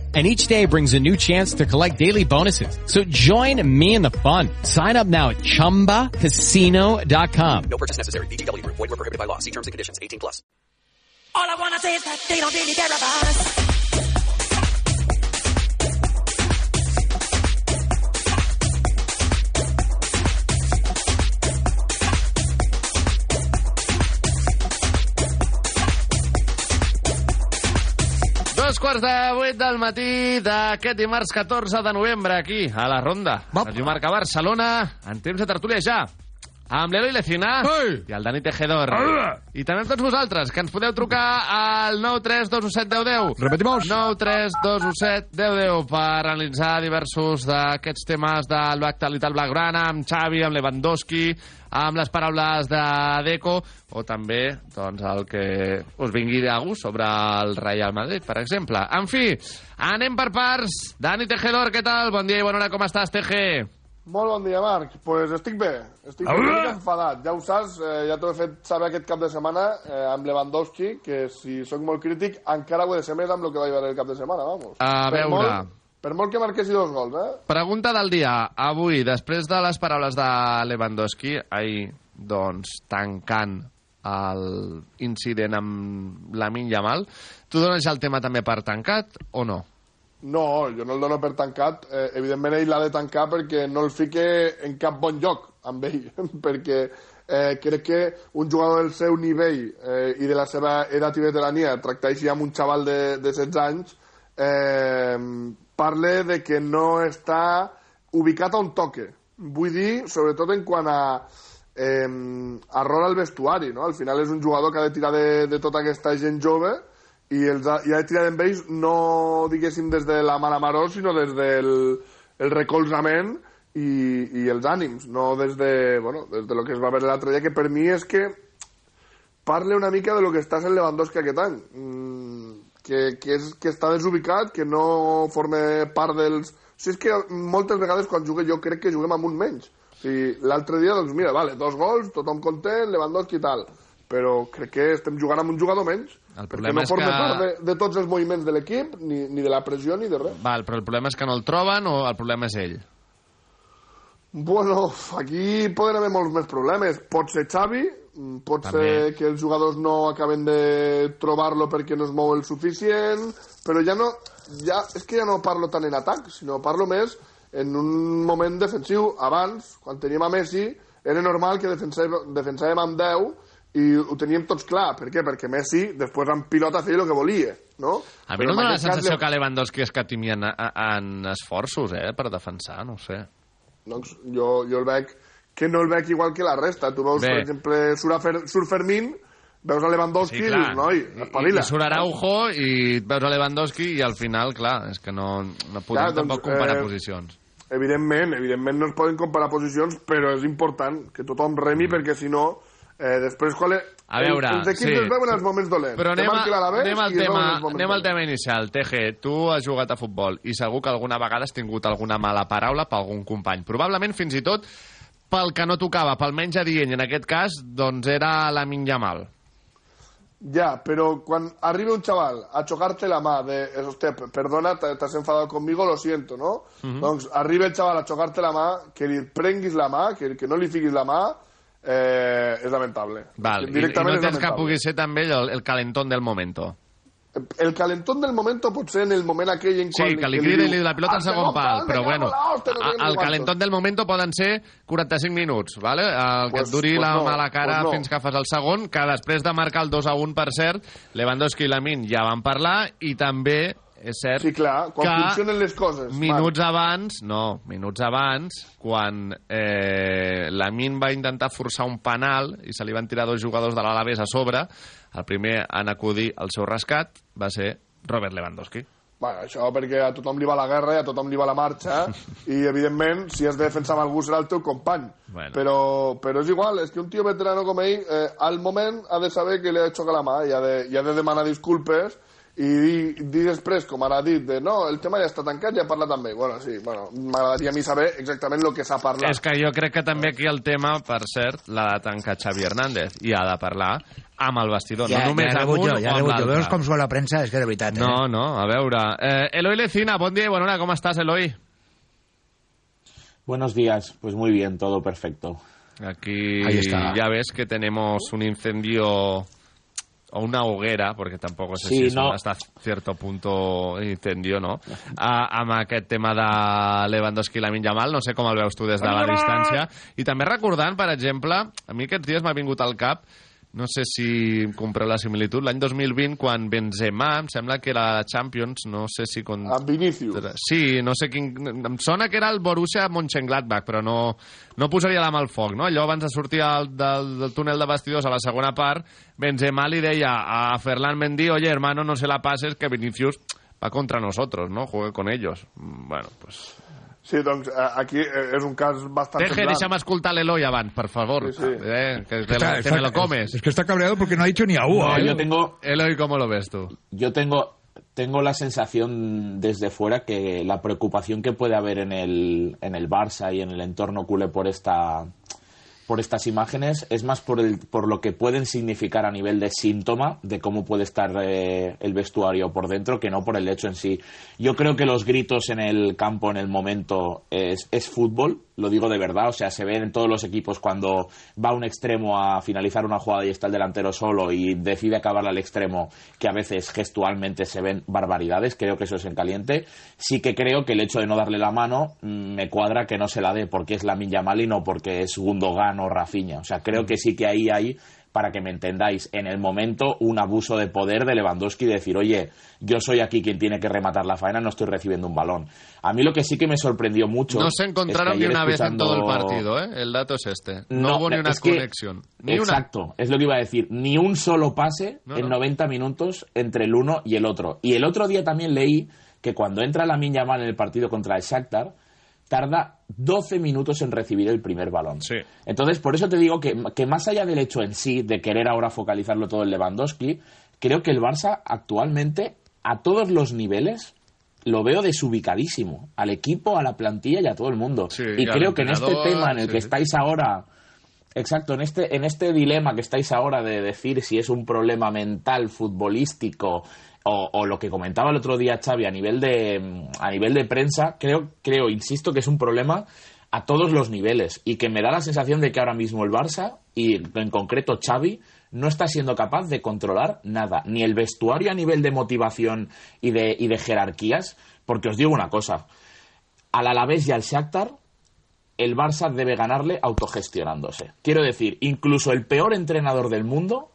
and each day brings a new chance to collect daily bonuses. So join me in the fun. Sign up now at ChumbaCasino.com. No purchase necessary. BGW. Void were prohibited by law. See terms and conditions. 18 plus. All I wanna say is that they don't really care about us. Quarts de vuit del matí d'aquest dimarts 14 de novembre, aquí, a la Ronda. Radio Marca Barcelona, en temps de tertúlia ja. Amb l'Eloi Lecina i el Dani Tejedor. I també amb tots vosaltres, que ens podeu trucar al 932171010. Repetimos. 932171010 per analitzar diversos d'aquests temes del l'actualitat blaugrana, amb Xavi, amb Lewandowski, amb les paraules de Deco, o també doncs, el que us vingui de gust sobre el Real Madrid, per exemple. En fi, anem per parts. Dani Tejedor, què tal? Bon dia i bona hora, com estàs, Teje? Molt bon dia, Marc. Doncs pues estic bé. Estic Hola. una mica enfadat. Ja ho saps, eh, ja t'ho he fet saber aquest cap de setmana eh, amb Lewandowski, que si sóc molt crític, encara ho he de ser més amb el que vaig veure el cap de setmana, vamos. A per veure. Molt, per molt que marquessi dos gols, eh? Pregunta del dia. Avui, després de les paraules de Lewandowski, ahir, doncs, tancant l'incident amb Lamin Yamal, tu dones ja el tema també per tancat o no? No, jo no el dono per tancat. Eh, evidentment ell l'ha de tancar perquè no el fique en cap bon lloc amb ell, perquè eh, crec que un jugador del seu nivell eh, i de la seva edat i veterania tractar així amb un xaval de, de 16 anys eh, parle de que no està ubicat un toque vull dir, sobretot en quant a eh, rol al vestuari, no? Al final és un jugador que ha de tirar de, de tota aquesta gent jove i, els ha, i ha de tirar amb ells no, diguéssim, des de la mala maró, sinó des del el recolzament i, i els ànims, no des de, bueno, des de lo que es va veure l'altre dia, que per mi és que parle una mica de lo que està sent Lewandowski aquest any. Mm, que, que, és, que està desubicat, que no forma part dels... O sigui, és que moltes vegades quan jugue jo crec que juguem amb un menys. O sigui, l'altre dia, doncs mira, vale, dos gols, tothom content, Lewandowski i tal. Però crec que estem jugant amb un jugador menys. El perquè problema no és forma que- part de, de tots els moviments de l'equip, ni, ni de la pressió, ni de res. Val, però el problema és que no el troben o el problema és ell? Bueno, aquí poden haver molts més problemes. Pot ser Xavi, mm, pot També. ser que els jugadors no acaben de trobar-lo perquè no es mou el suficient, però ja no... Ja, és que ja no parlo tant en atac, sinó parlo més en un moment defensiu. Abans, quan teníem a Messi, era normal que defensàvem, defensàvem amb 10 i ho teníem tots clar. Per què? Perquè Messi després en pilota feia el que volia, no? A mi no dóna la cas sensació que Lewandowski escatimi en, en esforços, eh, per defensar, no sé. doncs jo, jo el veig que no el veig igual que la resta. Tu veus, Bé. per exemple, surt, a Fer, surt Fermín, veus a Lewandowski i dius, noi, I, espavila. i surt Araujo i veus a Lewandowski i al final, clar, és que no, no podem Clar, doncs, tampoc comparar eh, posicions. Evidentment, evidentment no es poden comparar posicions, però és important que tothom remi perquè si no, eh, després quan... Le... A veure, els equips sí. es veuen els moments dolents. Però anem, a, anem, al tema, anem al tema inicial. TG, tu has jugat a futbol i segur que alguna vegada has tingut alguna mala paraula per algun company. Probablement fins i tot pel que no tocava, pel menys adient, en aquest cas, doncs era la Yamal. Ya, pero cuando arriba un chaval a chocarte la mà de, eh, hostia, p- perdona, te, te has enfadado conmigo, lo siento, no? Mhm. Doncs arriba el chaval a chocarte la mà, que li prenguis la mà, que, que no li fiquis la mà, eh, és lamentable. Val, i, i Directament no tens que pugui ser també el, el calentón del momento. El calentón del momento pot ser en el moment aquell en Sí, qual... que li crida i li diu, la pilota al "Al segon pal, però bueno, el sé quantos". calentón del momento poden ser 45 minuts, ¿vale? el que Pues- et duri pues la no, mala cara pues no. fins que fas el segon, que després de marcar el 2 a 1, per cert, Lewandowski i Lamin ja van parlar, i també és cert Sí, clar, quan que funcionen les coses. minuts abans, no, minuts abans, quan eh, Lamin va intentar forçar un penal i se li van tirar dos jugadors de l'Alavés a sobre, el primer en acudir al seu rescat va ser Robert Lewandowski. Bueno, això perquè a tothom li va la guerra i a tothom li va la marxa i, evidentment, si has de defensar amb algú serà el teu company. Bueno. Però, però és igual, és que un tio veterano com ell, eh, al moment ha de saber que li ha xocat la mà i ha de, i ha de demanar disculpes i dir, dir després, com ara ha dit, de no, el tema ja està tancat, ja amb ell. Bueno, sí, bueno, m'agradaria a mi saber exactament el que s'ha parlat. És que jo crec que també aquí el tema, per cert, l'ha de tancar Xavi Hernández i ha de parlar amb el vestidor, Ja, no només ja amb un rebutjo, o ja amb rebutjo. Veus l'altre. com surt la premsa? És que de veritat, eh? No, no, a veure. Eh, Eloi Lecina, bon dia i bona hora, com estàs, Eloi? Buenos días, pues muy bien, todo perfecto. Aquí Ahí está. ya ves que tenemos un incendio o una hoguera, porque tampoco sé Sí, si es no. un hasta cierto punto incendio, no? A, amb aquest tema de Lewandowski i Lamin Yamal, no sé com el veus tu des de la distància. I també recordant, per exemple, a mi aquests dies m'ha vingut al cap no sé si compreu la similitud, l'any 2020, quan Benzema, em sembla que era la Champions, no sé si... Con... Amb Vinicius. Sí, no sé quin... Em sona que era el Borussia Mönchengladbach, però no, no posaria la mà al foc, no? Allò abans de sortir al, del, del túnel de vestidors a la segona part, Benzema li deia a Ferland Mendy, oye, hermano, no se la pases, que Vinicius va contra nosotros, ¿no? Juegue con ellos. Mm, Bueno, pues... Sí, doncs aquí eh, és un cas bastant Deje, deixa'm escoltar l'Eloi abans, per favor. Sí, sí. Eh, que, te, Está- lo- que está- me lo comes. Es que está cabreado porque no ha dicho ni a No, ¿eh? yo tengo, Eloi, ¿cómo lo ves tú? yo tengo, tengo la sensación desde fuera que la preocupación que puede haber en el, en el Barça y en el entorno culé por esta por estas imágenes es más por, el, por lo que pueden significar a nivel de síntoma de cómo puede estar eh, el vestuario por dentro que no por el hecho en sí. Yo creo que los gritos en el campo en el momento es, es fútbol, lo digo de verdad, o sea, se ven en todos los equipos cuando va un extremo a finalizar una jugada y está el delantero solo y decide acabarla al extremo, que a veces gestualmente se ven barbaridades, creo que eso es en caliente. Sí que creo que el hecho de no darle la mano mm, me cuadra que no se la dé porque es la Yamal y no porque es Gundogan o Rafinha. O sea, creo que sí que ahí hay para que me entendáis, en el momento un abuso de poder de Lewandowski de decir, oye, yo soy aquí quien tiene que rematar la faena, no estoy recibiendo un balón. A mí lo que sí que me sorprendió mucho... No se encontraron es ni que una vez en todo el partido, ¿eh? El dato es este. No, hubo ni una que- conexión. Una. exacto, es lo que iba a decir. Ni un solo pase No, en no. 90 minutos entre el uno y el otro. Y el otro día también leí que cuando entra la Yamal en el partido contra el Shakhtar, tarda 12 minutos en recibir el primer balón. Entonces, por eso te digo que, que más allá del hecho en sí de querer ahora focalizarlo todo en Lewandowski, creo que el Barça actualmente, a todos los niveles, lo veo desubicadísimo. Al equipo, a la plantilla y a todo el mundo. y y creo que en este tema en el sí, que sí. estáis ahora Exacto, en este, en este dilema que estáis ahora de decir si es un problema mental, futbolístico o, lo que comentaba el otro día Xavi a nivel de, a nivel de prensa, creo, creo, insisto, que es un problema a todos los niveles y que me da la sensación de que ahora mismo el Barça y en concreto Xavi no está siendo capaz de controlar nada, ni el vestuario a nivel de motivación y de, y de jerarquías, porque os digo una cosa, al Alavés y al Shakhtar el Barça debe ganarle autogestionándose. Quiero decir, incluso el peor entrenador del mundo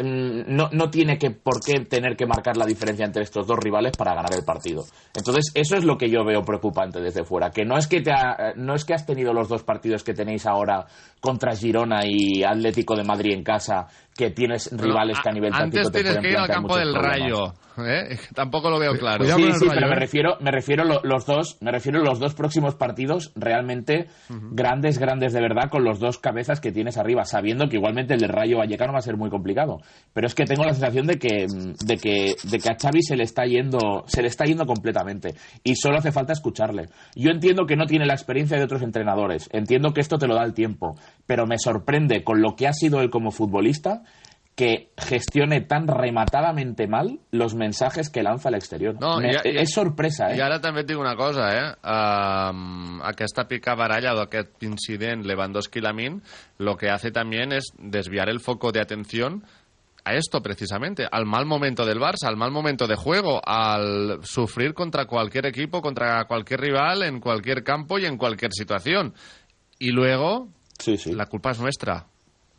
no, no tiene que por qué tener que marcar la diferencia entre estos dos rivales para ganar el partido. Entonces, eso es lo que yo veo preocupante desde fuera, que no es que te ha- eh, no es que has tenido los dos partidos que tenéis ahora contra Girona y Atlético de Madrid en casa, que tienes rivales que a nivel Antes táctico te tienes pueden que ir al campo del problemas. ¿Eh? Tampoco lo veo claro. sí, sí, pero me refiero, me refiero lo- los dos, me refiero a los dos próximos partidos realmente grandes, grandes de verdad, con los dos cabezas que tienes arriba, sabiendo que igualmente el del Rayo Vallecano va a ser muy complicado. Pero es que tengo la sensación de que, de que, de que a Xavi se le está yendo, se le está yendo completamente. Y solo hace falta escucharle. Yo entiendo que no tiene la experiencia de otros entrenadores, entiendo que esto te lo da el tiempo, pero me sorprende con lo que ha sido él como futbolista que gestione tan rematadamente mal los mensajes que lanza al exterior. No, Me- i- es sorpresa, eh? I ara també et dic una cosa, eh? Um, aquesta picabaralla d'aquest incident Lewandowski-Lamin lo que hace también es desviar el foco de atención a esto precisamente, al mal momento del Barça, al mal momento de juego, al sufrir contra cualquier equipo, contra cualquier rival, en cualquier campo y en cualquier situación. Y luego, la culpa es nuestra,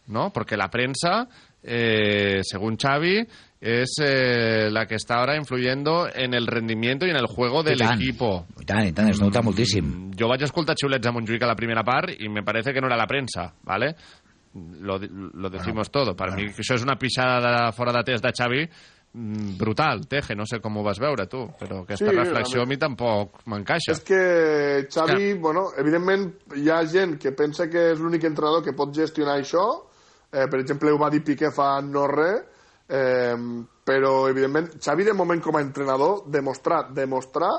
¿no? Porque la prensa, eh, según Xavi, es eh, la que está ahora influyendo en el rendimiento y en el juego del I tant. equipo. I tant, i tant, es nota moltíssim. Jo vaig escoltar xiulets a Montjuïc a la primera part i me parece que no era la prensa, ¿vale? Lo, lo decimos todo. Per mi això és una pixada de fora de test de Xavi mm, brutal, Teje, no sé com ho vas veure tu, però aquesta Sí, reflexió a mi tampoc m'encaixa. És que Xavi, bueno, evidentment hi ha gent que pensa que és l'únic entrenador que pot gestionar això, eh, per exemple ho va dir Piqué fa no res, eh, però evidentment Xavi de moment com a entrenador demostrar, demostrar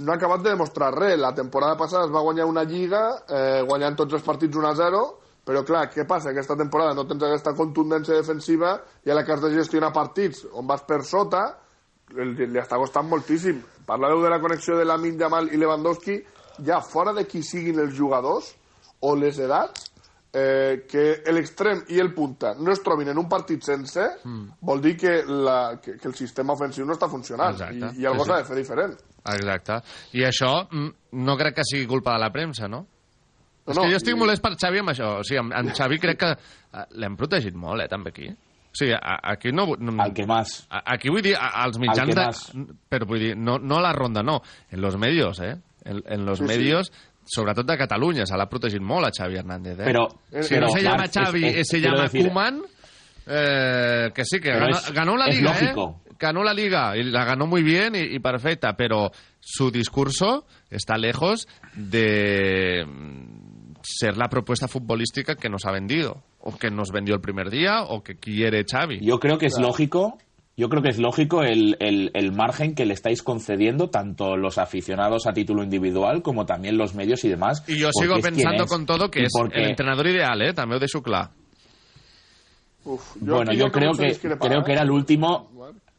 no ha acabat de demostrar res. La temporada passada es va guanyar una lliga eh, guanyant tots els partits 1 a 0 però clar, què passa? Aquesta temporada no tens aquesta contundència defensiva i a la que has de gestionar partits on vas per sota li, li està costant moltíssim. Parlàveu de la connexió de Lamin Yamal i Lewandowski, ja fora de qui siguin els jugadors o les edats, eh, que l'extrem i el punta no es trobin en un partit sencer, vol dir que, la, que, que el sistema ofensiu no està funcionant Exacte. i, i algú Sí, sí. s'ha de fer diferent. Exacte. I això mm, no crec que sigui culpa de la premsa, no? No, és no, que jo estic i- molest per Xavi amb això. O sigui, amb, amb Xavi crec que eh, l'hem protegit molt, eh, també aquí. O sigui, a, aquí no... no Al que más. A, aquí vull dir, a, als Al mitjans que de... Però vull dir, no, no a la ronda, no. En los medios, eh? En, en los Sí, sí. Sobretot de Catalunya, se l'ha protegit molt a Xavi Hernández, eh? Però- si però, no se llama Marc, Xavi es- es- y se llama decir- Koeman, eh, que sí, que ganó, es- ganó la es liga, lógico. ¿eh? Ganó la liga y la ganó muy bien y, y perfecta, pero su discurso está lejos de mm, ser la propuesta futbolística que nos ha vendido, o que nos vendió el primer día, o que quiere Xavi. Yo creo que es lógico, yo creo que es lógico el, el- el margen que le estáis concediendo tanto los aficionados a título individual como también los medios y demás. Y yo sigo pensando con todo que es porque- el entrenador ideal, ¿eh? També ho deixo clar. Uf, bueno, yo creo que creo eh? que era el último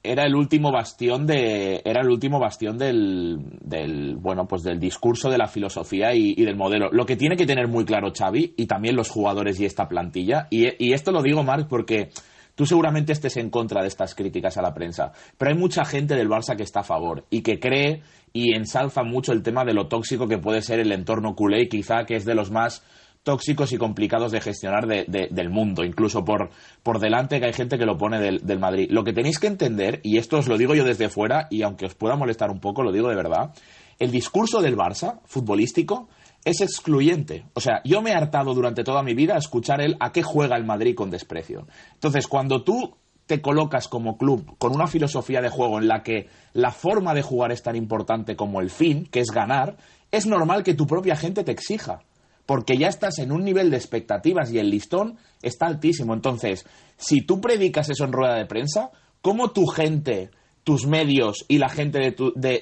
era el último bastión de era el último bastión del, del bueno pues del discurso de la filosofía y, y del modelo lo que tiene que tener muy claro Xavi y también los jugadores y esta plantilla y, y esto lo digo Marc porque tú seguramente estés en contra de estas críticas a la prensa pero hay mucha gente del Barça que está a favor y que cree y ensalza mucho el tema de lo tóxico que puede ser el entorno culé quizá que es de los más tóxicos y complicados de gestionar de- de- del mundo, incluso por, por delante que hay gente que lo pone del, del Madrid. Lo que tenéis que entender, y esto os lo digo yo desde fuera, y aunque os pueda molestar un poco, lo digo de verdad, el discurso del Barça, futbolístico, es excluyente. O sea, yo me he hartado durante toda mi vida a escuchar el a qué juega el Madrid con desprecio. Entonces, cuando tú te colocas como club con una filosofía de juego en la que la forma de jugar es tan importante como el fin, que es ganar, es normal que tu propia gente te exija. Porque ya estás en un nivel de expectativas y el listón está altísimo. Entonces, si tú predicas eso en rueda de prensa, ¿cómo tu gente, tus medios y la gente de tu- de-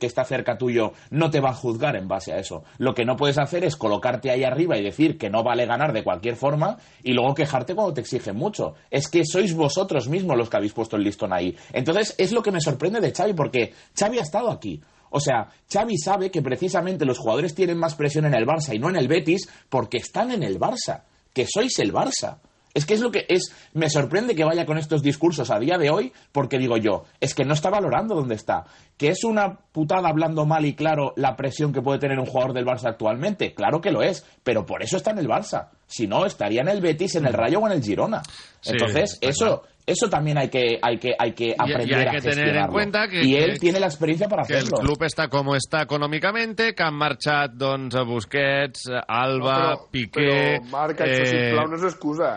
que está cerca tuyo no te va a juzgar en base a eso? Lo que no puedes hacer es colocarte ahí arriba y decir que no vale ganar de cualquier forma y luego quejarte cuando te exigen mucho. Es que sois vosotros mismos los que habéis puesto el listón ahí. Entonces, es lo que me sorprende de Xavi, porque Xavi ha estado aquí. O sea, Xavi sabe que precisamente los jugadores tienen más presión en el Barça y no en el Betis porque están en el Barça, que sois el Barça. Es que es lo que es. Me sorprende que vaya con estos discursos a día de hoy, porque digo yo, es que no está valorando dónde está. Que es una putada hablando mal y claro la presión que puede tener un jugador del Barça actualmente. Claro que lo es, pero por eso está en el Barça. Si no, estaría en el Betis, en el Rayo o en el Girona. Sí, Entonces, eso, eso también hay que, hay que, hay que Y- y aprender hay a que tener en cuenta que- y que- él tiene la experiencia para que el hacerlo. club està com està econòmicamente, que han marxat doncs, a Busquets, Alba, però, Piqué... Però, Marc, això, eh, sisplau, no és excusa,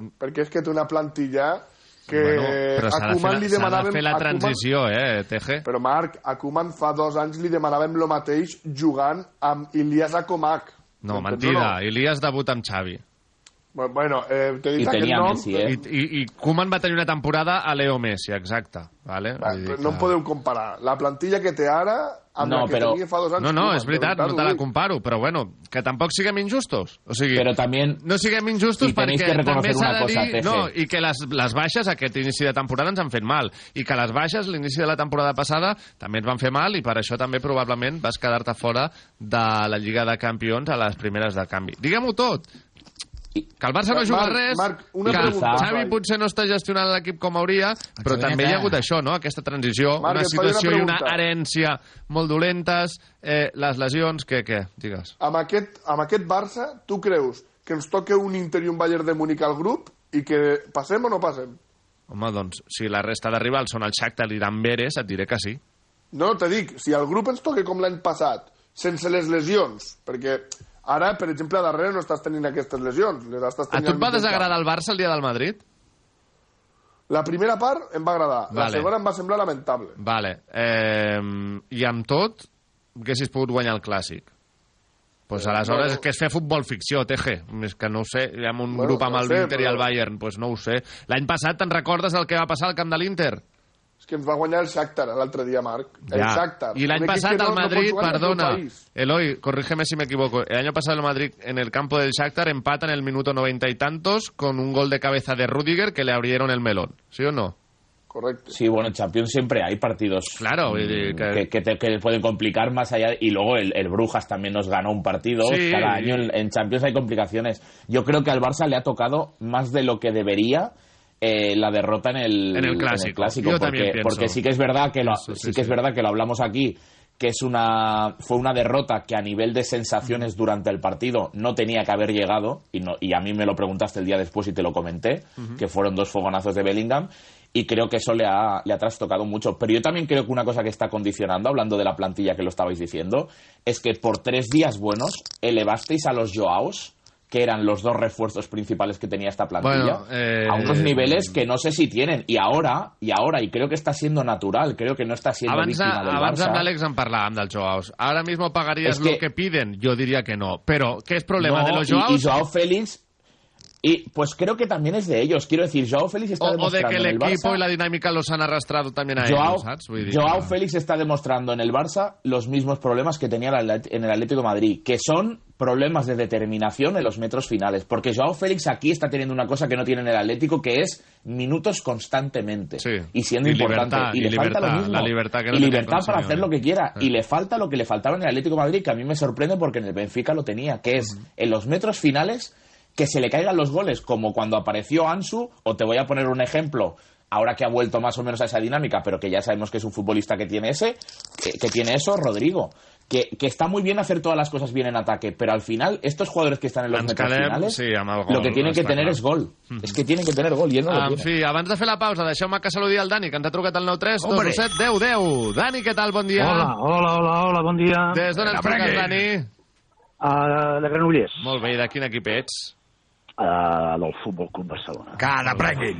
eh? Perquè és que té una plantilla que bueno, però a Koeman la- li s'ha de fer la a Koeman- transició, eh, TG? Però, Marc, a Koeman fa dos anys li demanàvem lo mateix jugant amb Ilias Akomak. No, M'entens mentida. o Ilias debuta amb Xavi. No? Bueno, eh, dit I aquest tenia nom... Messi, eh? I, i, I Koeman va tenir una temporada a Leo Messi, exacte. Vale? Va, dir no em que- podeu comparar. La plantilla que té ara amb No, la que però- tenia fa dos anys... No, no, Koeman, és veritat, no te la comparo, però bueno, que tampoc siguem injustos. O sigui, Però también... no siguem injustos perquè que també s'ha una de cosa, dir... Teje. No, i que les, les baixes aquest inici de temporada ens han fet mal. I que les baixes, l'inici de la temporada passada, també ens van fer mal i per això també probablement vas quedar-te fora de la Lliga de Campions a les primeres de canvi. Diguem-ho tot. Que el Barça no Marc, juga res, Marc, una que pregunta, Xavi Vai. potser no està gestionant l'equip com hauria, però també hi ha Neta. hagut això, no? Aquesta transició, Marc, una faig una situació i una herència molt dolentes, eh, les lesions, què, què? Digues. Amb aquest, amb aquest Barça, tu creus que ens toque un Inter i un Bayern de Múnich al grup i que passem o no passem? Home, doncs, si la resta de rivals són el Shakhtar i l'Amberes, et diré que sí. No, te dic, si el grup ens toque com l'any passat, sense les lesions, perquè ara, per exemple, a darrere no estàs tenint aquestes lesions. Les estàs A tenint tu et va desagradar el Barça el dia del Madrid? La primera part em va agradar, la Vale. segona em va semblar lamentable. Vale. Eh, I amb tot, haguessis pogut guanyar el Clàssic. Pues Eh, aleshores bueno. és que és fer futbol ficció, TG. És que no ho sé, amb un Bueno, grup amb no el sé, Inter i el però- Bayern, pues no ho sé. L'any passat te'n recordes el que va passar al camp de l'Inter? És que ens va guanyar el Shakhtar l'altre dia, Marc. El Shakhtar. Y el Un año equip pasado que no- al no pot Madrid, jugar en el seu perdona. Eloy, corrígeme si me equivoco. El año pasado el Madrid en el campo del Shakhtar empata en el minuto noventa y tantos con un gol de cabeza de Rudiger que le abrieron el melón. ¿Sí o no? Correcto. Sí, bueno, en Champions siempre hay partidos Claro, mm, que- que, que te, que pueden complicar más allá. Y luego el, el Brujas también nos ganó un partido. Sí. Cada año en, en Champions hay complicaciones. Yo creo que al Barça le ha tocado más de lo que debería eh, la derrota en el, En el Clásico. Porque, sí que es verdad que lo, sí, sí que es verdad que lo hablamos aquí que es una fue una derrota que a nivel de sensaciones durante el partido no tenía que haber llegado y no y a mí me lo preguntaste el día después y te lo comenté que fueron dos fogonazos de Bellingham y creo que eso le ha, le ha trastocado mucho. Pero yo también creo que una cosa que está condicionando, hablando de la plantilla que lo estabais diciendo, es que por tres días buenos elevasteis a los Joaos, que eran los dos refuerzos principales que tenía esta plantilla, Bueno, eh, a unos niveles que no sé si tienen. Y ahora, y ahora, y creo que está siendo natural, creo que no está siendo Abans, víctima del abans Barça. amb l'Àlex en parlàvem dels Joaos. Ahora mismo pagarías Es que- lo que piden? Yo diría que no. Pero, ¿qué es problema No, de los y- Joaos? Y, Joao Félix... Y pues creo que también es de ellos. Quiero decir, Joao Félix está o, o de demostrando que en el el equipo Barça- y la dinámica los han arrastrado también a Joao, ellos, Joao Félix está demostrando en el Barça los mismos problemas que tenía en el Atlético de Madrid, que son problemas de determinación en los metros finales. Porque Joao Félix aquí está teniendo una cosa que no tiene en el Atlético, que es minutos constantemente. Y siendo Y importante. libertad, y, y le falta libertad, lo mismo. la libertad que no y libertad para hacer lo que quiera. Sí. Y le falta lo que le faltaba en el Atlético de Madrid, que a mí me sorprende porque en el Benfica lo tenía, que es en los metros finales que se le caigan los goles, como cuando apareció Ansu, o te voy a poner un ejemplo, ahora que ha vuelto más o menos a esa dinámica, pero que ya sabemos que es un futbolista que tiene ese, que, que tiene eso, Rodrigo. que, que está muy bien hacer todas las cosas bien en ataque, pero al final estos jugadores que están en los metros finales, sí, gol, lo que tienen que tener clar. es gol. Es que tienen que tener gol y él no lo En fi, abans de fer la pausa, deixeu-me que saludi el Dani, que ens ha trucat al 93 Hombre. 217 10 10. Dani, què tal? Bon dia. Hola, hola, hola, hola, bon dia. Des d'on ens truques, Dani? Uh, de Granollers. Molt bé, i de quin equip ets? Uh, del Futbol Club Barcelona. Que n'aprenguin.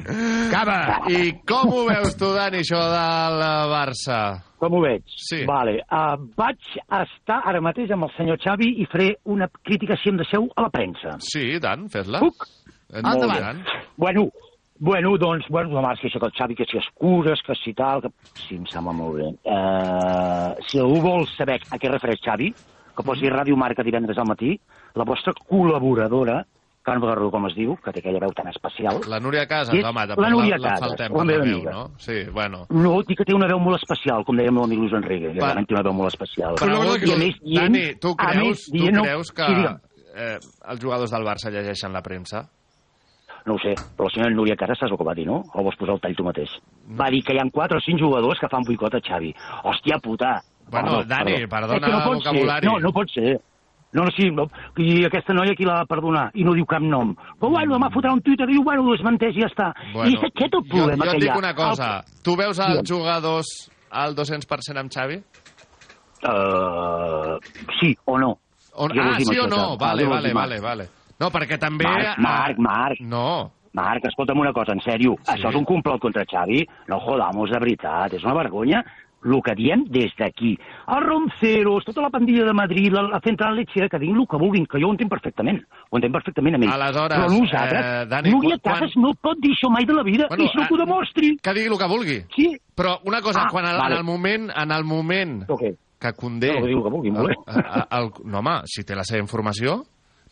Cava. I com ho veus tu, Dani, això del eh, Barça? Com ho veig? Sí. Vale. Uh, vaig estar ara mateix amb el senyor Xavi i faré una crítica, si em deixeu, a la premsa. Sí, i tant, fes-la. Puc? Endavant. Bueno, bueno, doncs, bueno, demà que això que el Xavi, que si es cures, que si tal, que... Sí, em sembla molt bé. Uh, si algú vol saber a què refereix Xavi, que posi Ràdio Marca divendres al matí, la vostra col·laboradora, que no recordo com es diu, que té aquella veu tan especial, La Núria Casas, és home, la tampoc Núria la, la Casas, faltem la per la meva veu, amiga. no? Sí, bueno. no, dic que té una veu molt especial, com deia el meu amic Luis Enrique, que Va. realment té una veu molt especial. Però, I a més, dient, Dani, tu creus, més, tu dient, creus que Sí, eh, els jugadors del Barça llegeixen la premsa? No ho sé, però la senyora Núria Casas saps el que va dir, no? O vols posar el tall tu mateix? Va dir que hi ha 4 o 5 jugadors que fan boicot a Xavi. Hòstia puta! Bueno, Dani, perdona És que no pot vocabulari. Ser. No, no pot ser. No, no, sí, no. I aquesta noia qui la va perdonar? I no diu cap nom. Però bueno, demà fotrà un tuit i diu, bueno, ho desmenteix i ja està. Bueno, I és aquest el jo, problema jo que et hi ha. dic una cosa. Tu veus els jugadors al 200% amb Xavi? Uh, sí o no. On... Ah, sí o això, no? Xavi? Vale, vale, vale, vale. No, perquè també... Marc, Marc, Marc. No. Marc, escolta'm una cosa, en sèrio. Sí. Això és un complot contra Xavi? No jodamos, de veritat. És una vergonya el que diem des d'aquí. Els Ronceros, tota la pandilla de Madrid, la, la central lechera, que diguin el que vulguin, que jo ho entenc perfectament. Ho entenc perfectament a mi. Aleshores, Però nosaltres, eh, Dani, Núria quan- Casas no pot dir això mai de la vida, Bueno, i ah, que ho demostri. Que digui el que vulgui. Sí. Però una cosa, Ah, quan el, vale. en el moment, en el moment Okay. que Condé... No, que diu que vulgui. El, el, el, no, home, si té la seva informació...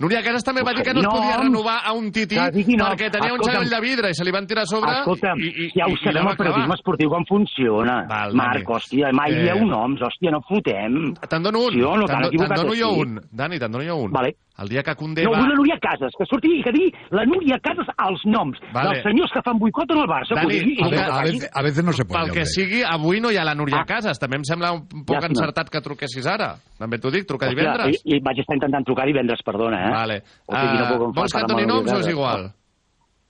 Núria Casas també va dir que no es No, podia renovar a un tití no. perquè tenia un Escolta'm. xavell de vidre i se li van tirar a sobre Escolta'm, i, i, ja ho i, i la sabem el periodisme esportiu com funciona. Val, Marc, Dani. hòstia, mai Eh, dieu noms, hòstia, no fotem. Te'n dono un, Sí no, te'n equivocat dono jo un. Dani, te'n dono jo un. Vale. El dia que Condé No, va... vull la Núria Casas, que surti i que digui la Núria Casas als noms Vale. dels senyors que fan boicot en el Barça. Dani, a no ve- a veces, a veces no se puede. Pel que sigui, avui no hi ha la Núria Casas. També em sembla un poc Llàstima. encertat que truquessis ara. També t'ho dic, truca Hòstia, divendres. I, I vaig estar intentant trucar divendres, perdona, eh? Vale. O sigui, no puc em vols que et doni noms o és igual?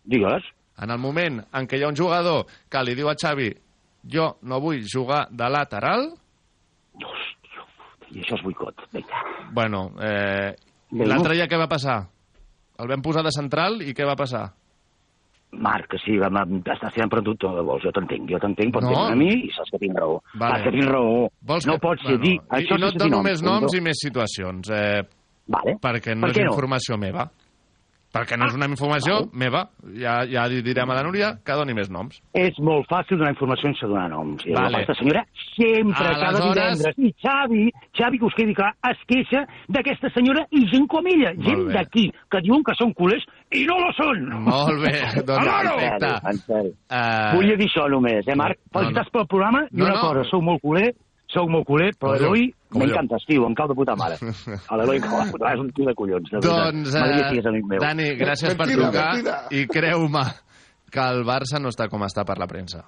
Digues. En el moment en què hi ha un jugador que li diu a Xavi jo no vull jugar de lateral, I això és boicot. Vinga. bueno, eh, l'altre dia què va passar? El vam posar de central i què va passar? Marc, que sí, va- va- estàs tirant per tu tot, vols, jo t'entenc, jo t'entenc, però No. a mi i saps que tinc raó. Vale. Saps que tinc raó. Vols no que... pots bueno, dir... I, això I no et dono més noms i més situacions, eh, Vale. perquè no Per és no? informació meva. Perquè no és una informació meva. Ja, ja direm a la Núria que doni més noms. És molt fàcil donar informació sense donar noms. I Vale. vale. aquesta senyora sempre, cada Aleshores- divendres. I Xavi, Xavi, que us quedi clar, es queixa d'aquesta senyora i gent com ella. gent bé. d'aquí, que diuen que són culers i no lo són. Molt bé, doncs perfecte. En sèrio, en sèrio. Uh, Volia dir això només, eh, Marc? no, Felicitats no. pel programa i No, una no. cosa, sou molt culer, sou molt culer, però l'Eloi m'encanta, estiu, em cau de puta mare. A l'Eloi em cau de puta mare, és un tio de collons, de veritat. Doncs, eh. Dani, gràcies per Mentida, trucar mentida. i creu-me que el Barça no està com està per la premsa.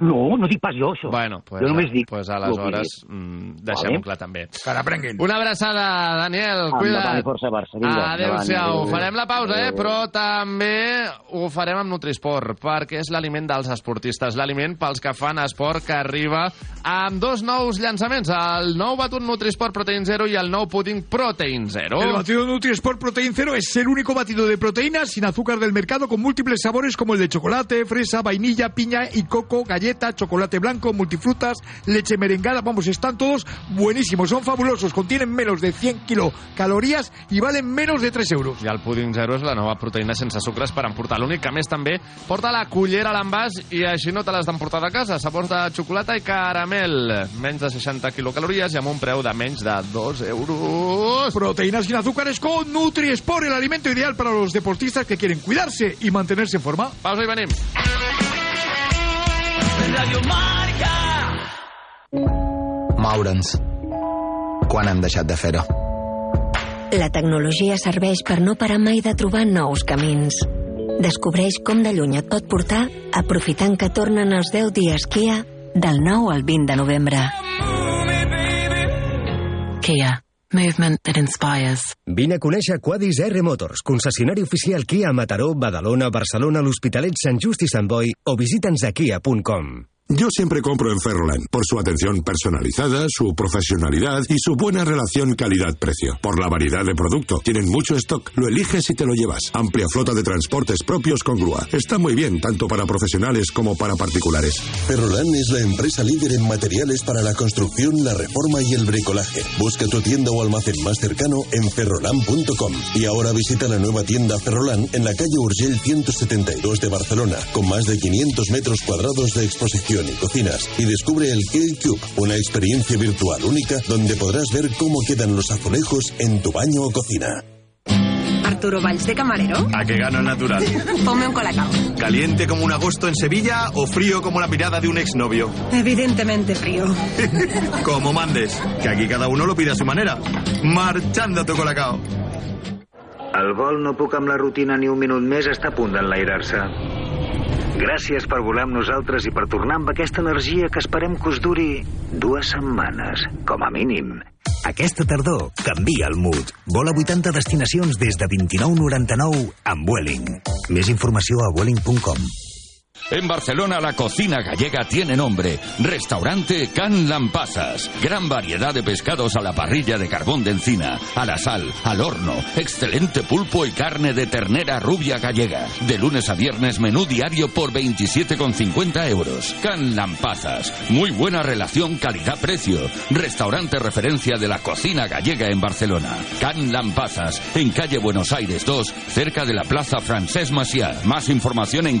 No, no dic pas jo, això. Bueno, pues, jo només dic... pues aleshores mm, deixem-ho Vale. clar també. Que n'aprenguin. Una abraçada, Daniel, Endavant cuida't. força Barça, vinga. Adéu-siau. Farem la pausa, eh? adéu. Però també ho farem amb Nutrisport, perquè és l'aliment dels esportistes, l'aliment pels que fan esport que arriba amb dos nous llançaments, el nou batut Nutrisport Protein Zero i el nou pudding Protein Zero. El batido NutriSport Protein Zero es el único batido de proteínas sin azúcar del mercado con múltiples sabores como el de chocolate, fresa, vainilla, piña y coco, galleta, chocolate blanco, multifrutas, leche merengada. Vamos, están todos buenísimos, son fabulosos, contienen menos de 100 kilocalorías y valen menos de 3 euros. I el pudding zero és la nova proteïna sense sucres per emportar. L'únic que més també porta la cullera a l'envàs i així no te l'has d'emportar de casa. Sabors de xocolata i caramel. Menys de 60 quilocalories i amb un preu de menys de 2 euros. Proteínas sin azúcares con NutriSport, el alimento ideal para los deportistas que quieren cuidarse y mantenerse en forma. Pausa i venim. Radio Marca. Moure'ns. Quan hem deixat de fer-ho? La tecnologia serveix per no parar mai de trobar nous camins. Descobreix com de lluny et pot portar aprofitant que tornen els 10 dies Kia del 9 al 20 de novembre. Kia. Movement that inspires. Vine a conèixer Quadis R Motors, concessionari oficial Kia a Mataró, Badalona, Barcelona, l'Hospitalet, Sant Just i Sant Boi o visita'ns a kia.com. Yo siempre compro en Ferroland por su atención personalizada, su profesionalidad y su buena relación calidad-precio. Por la variedad de producto. Tienen mucho stock. Lo eliges y te lo llevas. Amplia flota de transportes propios con grúa. Está muy bien, tanto para profesionales como para particulares. Ferrolan es la empresa líder en materiales para la construcción, la reforma y el bricolaje. Busca tu tienda o almacén más cercano en ferrolan.com. Y ahora visita la nueva tienda Ferrolan en la calle Urgell 172 de Barcelona, con más de 500 metros cuadrados de exposición y cocinas. Y descubre el K-Cube, una experiencia virtual única donde podrás ver cómo quedan los azulejos en tu baño o cocina. Arturo Valls de camarero. A que gano el natural. Ponme un colacao. ¿Caliente como un agosto en Sevilla o frío como la mirada de un exnovio? Evidentemente frío. Como mandes, que aquí cada uno lo pide a su manera. Marchando tu colacao. El vol no puc amb la rutina ni un minut més està a punt d'enlairar-se. Gràcies per volar amb nosaltres i per tornar amb aquesta energia que esperem que us duri dues setmanes, com a mínim. Aquesta tardor canvia el mood. Vola 80 destinacions des de 29,99 amb Vueling. Més informació a vueling.com. En Barcelona la cocina gallega tiene nombre. Restaurante Can Lampazas. Gran variedad de pescados a la parrilla de carbón de encina, a la sal, al horno. Excelente pulpo y carne de ternera rubia gallega. De lunes a viernes menú diario por 27,50 euros. Can Lampazas. Muy buena relación calidad-precio. Restaurante referencia de la cocina gallega en Barcelona. Can Lampazas. En calle Buenos Aires 2, cerca de la Plaza Francés Maciá. Más información en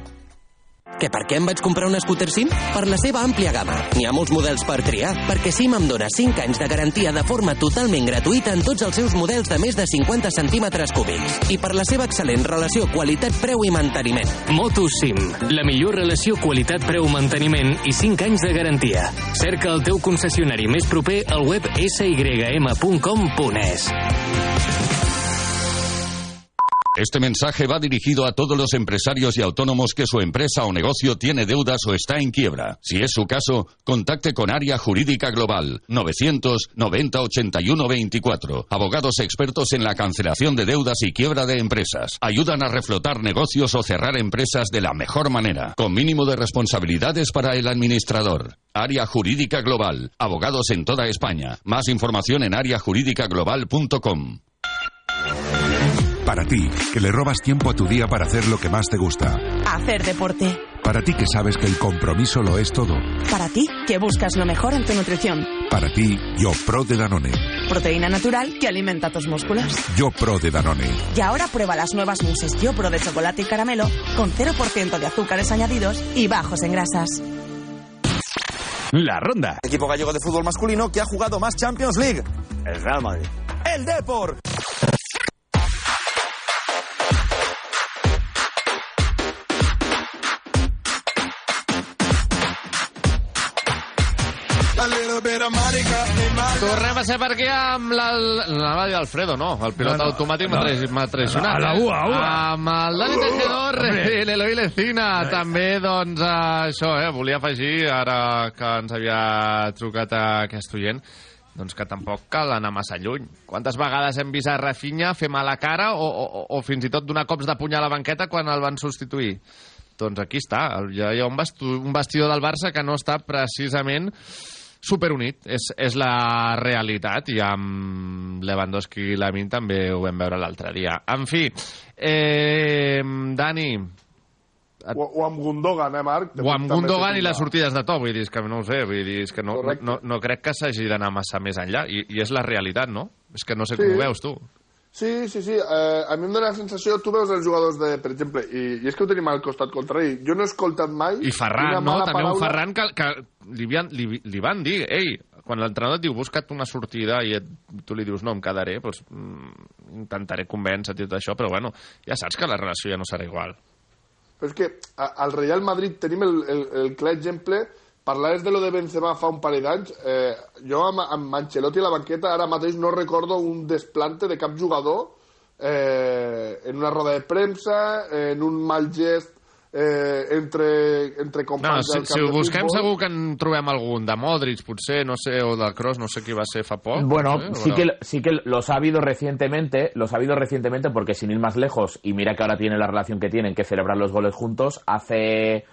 Que per què em vaig comprar un scooter SIM? Per la seva àmplia gamma. N'hi ha molts models per triar, perquè SIM em dona 5 anys de garantia de forma totalment gratuïta en tots els seus models de més de 50 centímetres cúbics. I per la seva excel·lent relació qualitat-preu i manteniment. Moto SIM, la millor relació qualitat-preu-manteniment i 5 anys de garantia. Cerca el teu concessionari més proper al web sym.com.es. Este mensaje va dirigido a todos los empresarios y autónomos que su empresa o negocio tiene deudas o está en quiebra. Si es su caso, contacte con Área Jurídica Global 990 81 24. Abogados expertos en la cancelación de deudas y quiebra de empresas. Ayudan a reflotar negocios o cerrar empresas de la mejor manera, con mínimo de responsabilidades para el administrador. Área Jurídica Global. Abogados en toda España. Más información en areajurídicaglobal.com. Para ti, que le robas tiempo a tu día para hacer lo que más te gusta. Hacer deporte. Para ti que sabes que el compromiso lo es todo. Para ti que buscas lo mejor en tu nutrición. Para ti, Yo Pro de Danone. Proteína natural que alimenta tus músculos. Yo Pro de Danone. Y ahora prueba las nuevas muses Yo Pro de chocolate y caramelo con 0% de azúcares añadidos y bajos en grasas. La ronda. Equipo gallego de fútbol masculino que ha jugado más Champions League. El Real Madrid. El Depor. Tornem a ser per aquí amb l'al- anava a dir Alfredo, no, el pilot No, no, automàtic no. m'ha trai- m'ha traicionat. A la eh? ua, a ua. Amb el Dani Tejedor hombre. i l'Eloi Lecina. També, doncs, això, eh, volia afegir, ara que ens havia trucat aquest oient, doncs que tampoc cal anar massa lluny. Quantes vegades hem vist a Rafinha fer mala cara o, o, o fins i tot donar cops de puny a la banqueta quan el van substituir? Doncs aquí està, hi ha, un, vestidor del Barça que no està precisament superunit, és, és la realitat i amb Lewandowski i Lamin també ho vam veure l'altre dia. En fi, eh, Dani, O, o amb Gundogan, eh, Marc? o amb Gundogan i les sortides de to, vull dir, que no ho sé, vull dir, que no, no, Correcte. no, no crec que s'hagi d'anar massa més enllà, i, i és la realitat, no? És que no sé Sí. com ho veus, tu. Sí, sí, sí. Eh, a mi em dóna la sensació... Tu veus els jugadors de... Per exemple, i, i és que ho tenim al costat contrari. Jo no he escoltat mai... I Ferran, no? També un paraula- Ferran que, que li, li, li van dir, ei, quan l'entrenador et diu busca't una sortida i et, tu li dius no, em quedaré, doncs mm, intentaré convèncer-te i tot això, però bueno, ja saps que la relació ja no serà igual. Però és que a, al Real Madrid tenim el, el, el clar exemple parlaves de lo de Benzema fa un parell d'anys eh, jo amb, amb Ancelotti a la banqueta ara mateix no recordo un desplante de cap jugador eh, en una roda de premsa en un mal gest eh, entre, entre No, companys si, del si camp ho de busquem futbol. segur que en trobem algun, de Modric potser, no sé, o de Kroos, no sé qui va ser fa poc. Bueno, no sé, sí però- que, sí que los ha habido recientemente, los ha habido recientemente porque sin ir más lejos, y mira que ahora tiene la relación que tienen, que celebrar los goles juntos, hace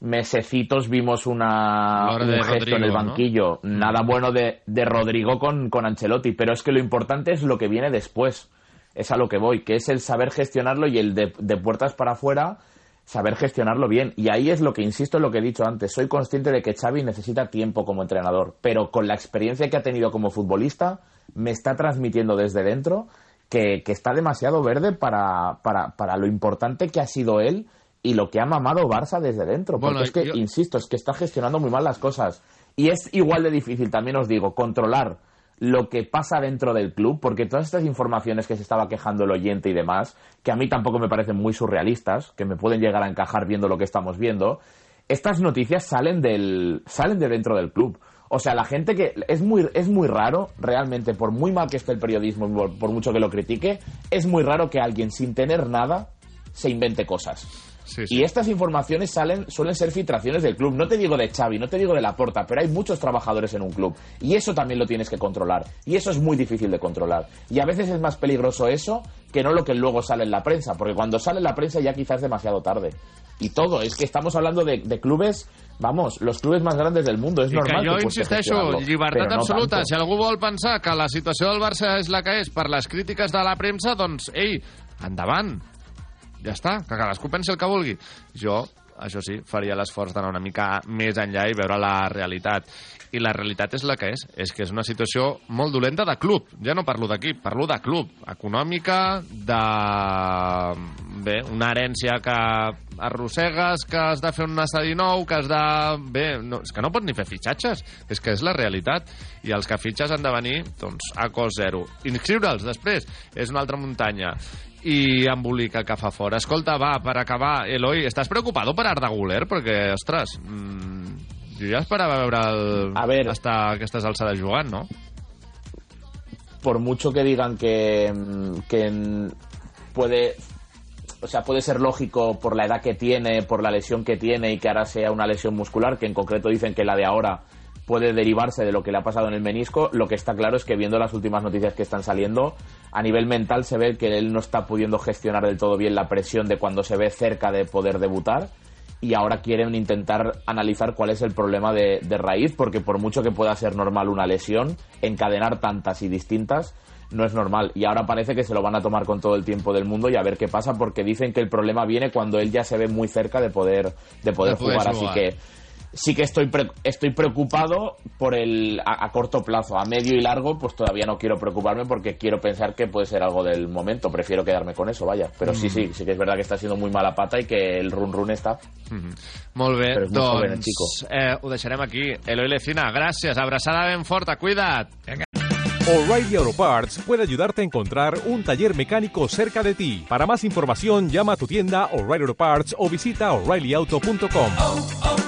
mesecitos vimos una, un gesto en el ¿no? banquillo, nada bueno de, de Rodrigo con, con Ancelotti, pero es que lo importante es lo que viene después, es a lo que voy, que es el saber gestionarlo y el de, de puertas para afuera, saber gestionarlo bien. Y ahí es lo que insisto en lo que he dicho antes. Soy consciente de que Xavi necesita tiempo como entrenador, pero con la experiencia que ha tenido como futbolista, me está transmitiendo desde dentro que, que está demasiado verde para, para, para lo importante que ha sido él y lo que ha mamado Barça desde dentro. Porque Bueno, es que, yo- insisto, es que está gestionando muy mal las cosas. Y es igual de difícil, también os digo, controlar lo que pasa dentro del club, porque todas estas informaciones que se estaba quejando el oyente y demás, que a mí tampoco me parecen muy surrealistas, que me pueden llegar a encajar viendo lo que estamos viendo, estas noticias salen del salen de dentro del club. O sea, la gente que es muy es muy raro realmente por muy mal que esté el periodismo, por, por mucho que lo critique, es muy raro que alguien sin tener nada se invente cosas. Y estas informaciones salen, suelen ser filtraciones del club. No te digo de Xavi, no te digo de Laporta, pero hay muchos trabajadores en un club. Y eso también lo tienes que controlar. Y eso es muy difícil de controlar. Y a veces es más peligroso eso que no lo que luego sale en la prensa. Porque cuando sale en la prensa ya quizás es demasiado tarde. Y todo, es que estamos hablando de, de clubes, vamos, los clubes más grandes del mundo. Es I normal que jo que insisteixo, llibertat no absoluta. tanto. si algú vol pensar que la situació del Barça és la que és per les crítiques de la premsa, doncs, ei, endavant. Ja està, que cadascú pensi el que vulgui. Jo, això sí, faria l'esforç d'anar una mica més enllà i veure la realitat. I la realitat és la que és. És que és una situació molt dolenta de club. Ja no parlo d'equip, parlo de club. Econòmica, de... Bé, una herència que arrossegues, que has de fer un estadi nou, que has de... Bé, no, és que no pots ni fer fitxatges. És que és la realitat. I els que fitxes han de venir, doncs, a cost zero. Inscriure'ls després és una altra muntanya i embolica que fa fora. Escolta, va, per acabar, Eloi, ¿estás preocupado per Arda Güler? Perquè, ostres, mm, jo ja esperava veure el... A ver. hasta aquestes alçades jugant, no? por mucho que digan que, mm, que puede o sea, puede ser lógico por la edad que tiene, por la lesión que tiene y que ahora sea una lesión muscular, que en concreto dicen que la de ahora puede derivarse de lo que le ha pasado en el menisco, lo que está claro es que viendo las últimas noticias que están saliendo, a nivel mental se ve que él no está pudiendo gestionar del todo bien la presión de cuando se ve cerca de poder debutar y ahora quieren intentar analizar cuál es el problema de, de raíz, porque por mucho que pueda ser normal una lesión, encadenar tantas y distintas no es normal. Y ahora parece que se lo van a tomar con todo el tiempo del mundo y a ver qué pasa, porque dicen que el problema viene cuando él ya se ve muy cerca de poder, de poder De poder jugar. jugar. Así que sí que estoy, pre- estoy preocupado por el a, a corto plazo. A medio y largo, pues todavía no quiero preocuparme porque quiero pensar que puede ser algo del momento. Prefiero quedarme con eso, vaya. Pero sí, Mm. sí, sí que es verdad que está siendo muy mala pata y que el run run está. Molt bé, Però és molt doncs joven, el chico. eh, ho deixarem aquí. Eloi Lecina, gràcies, abraçada ben forta, cuida't. O'Reilly Auto Parts puede ayudarte a encontrar un taller mecánico cerca de ti. Para más información, llama a tu tienda O'Reilly Auto Parts o visita oreillyauto.com.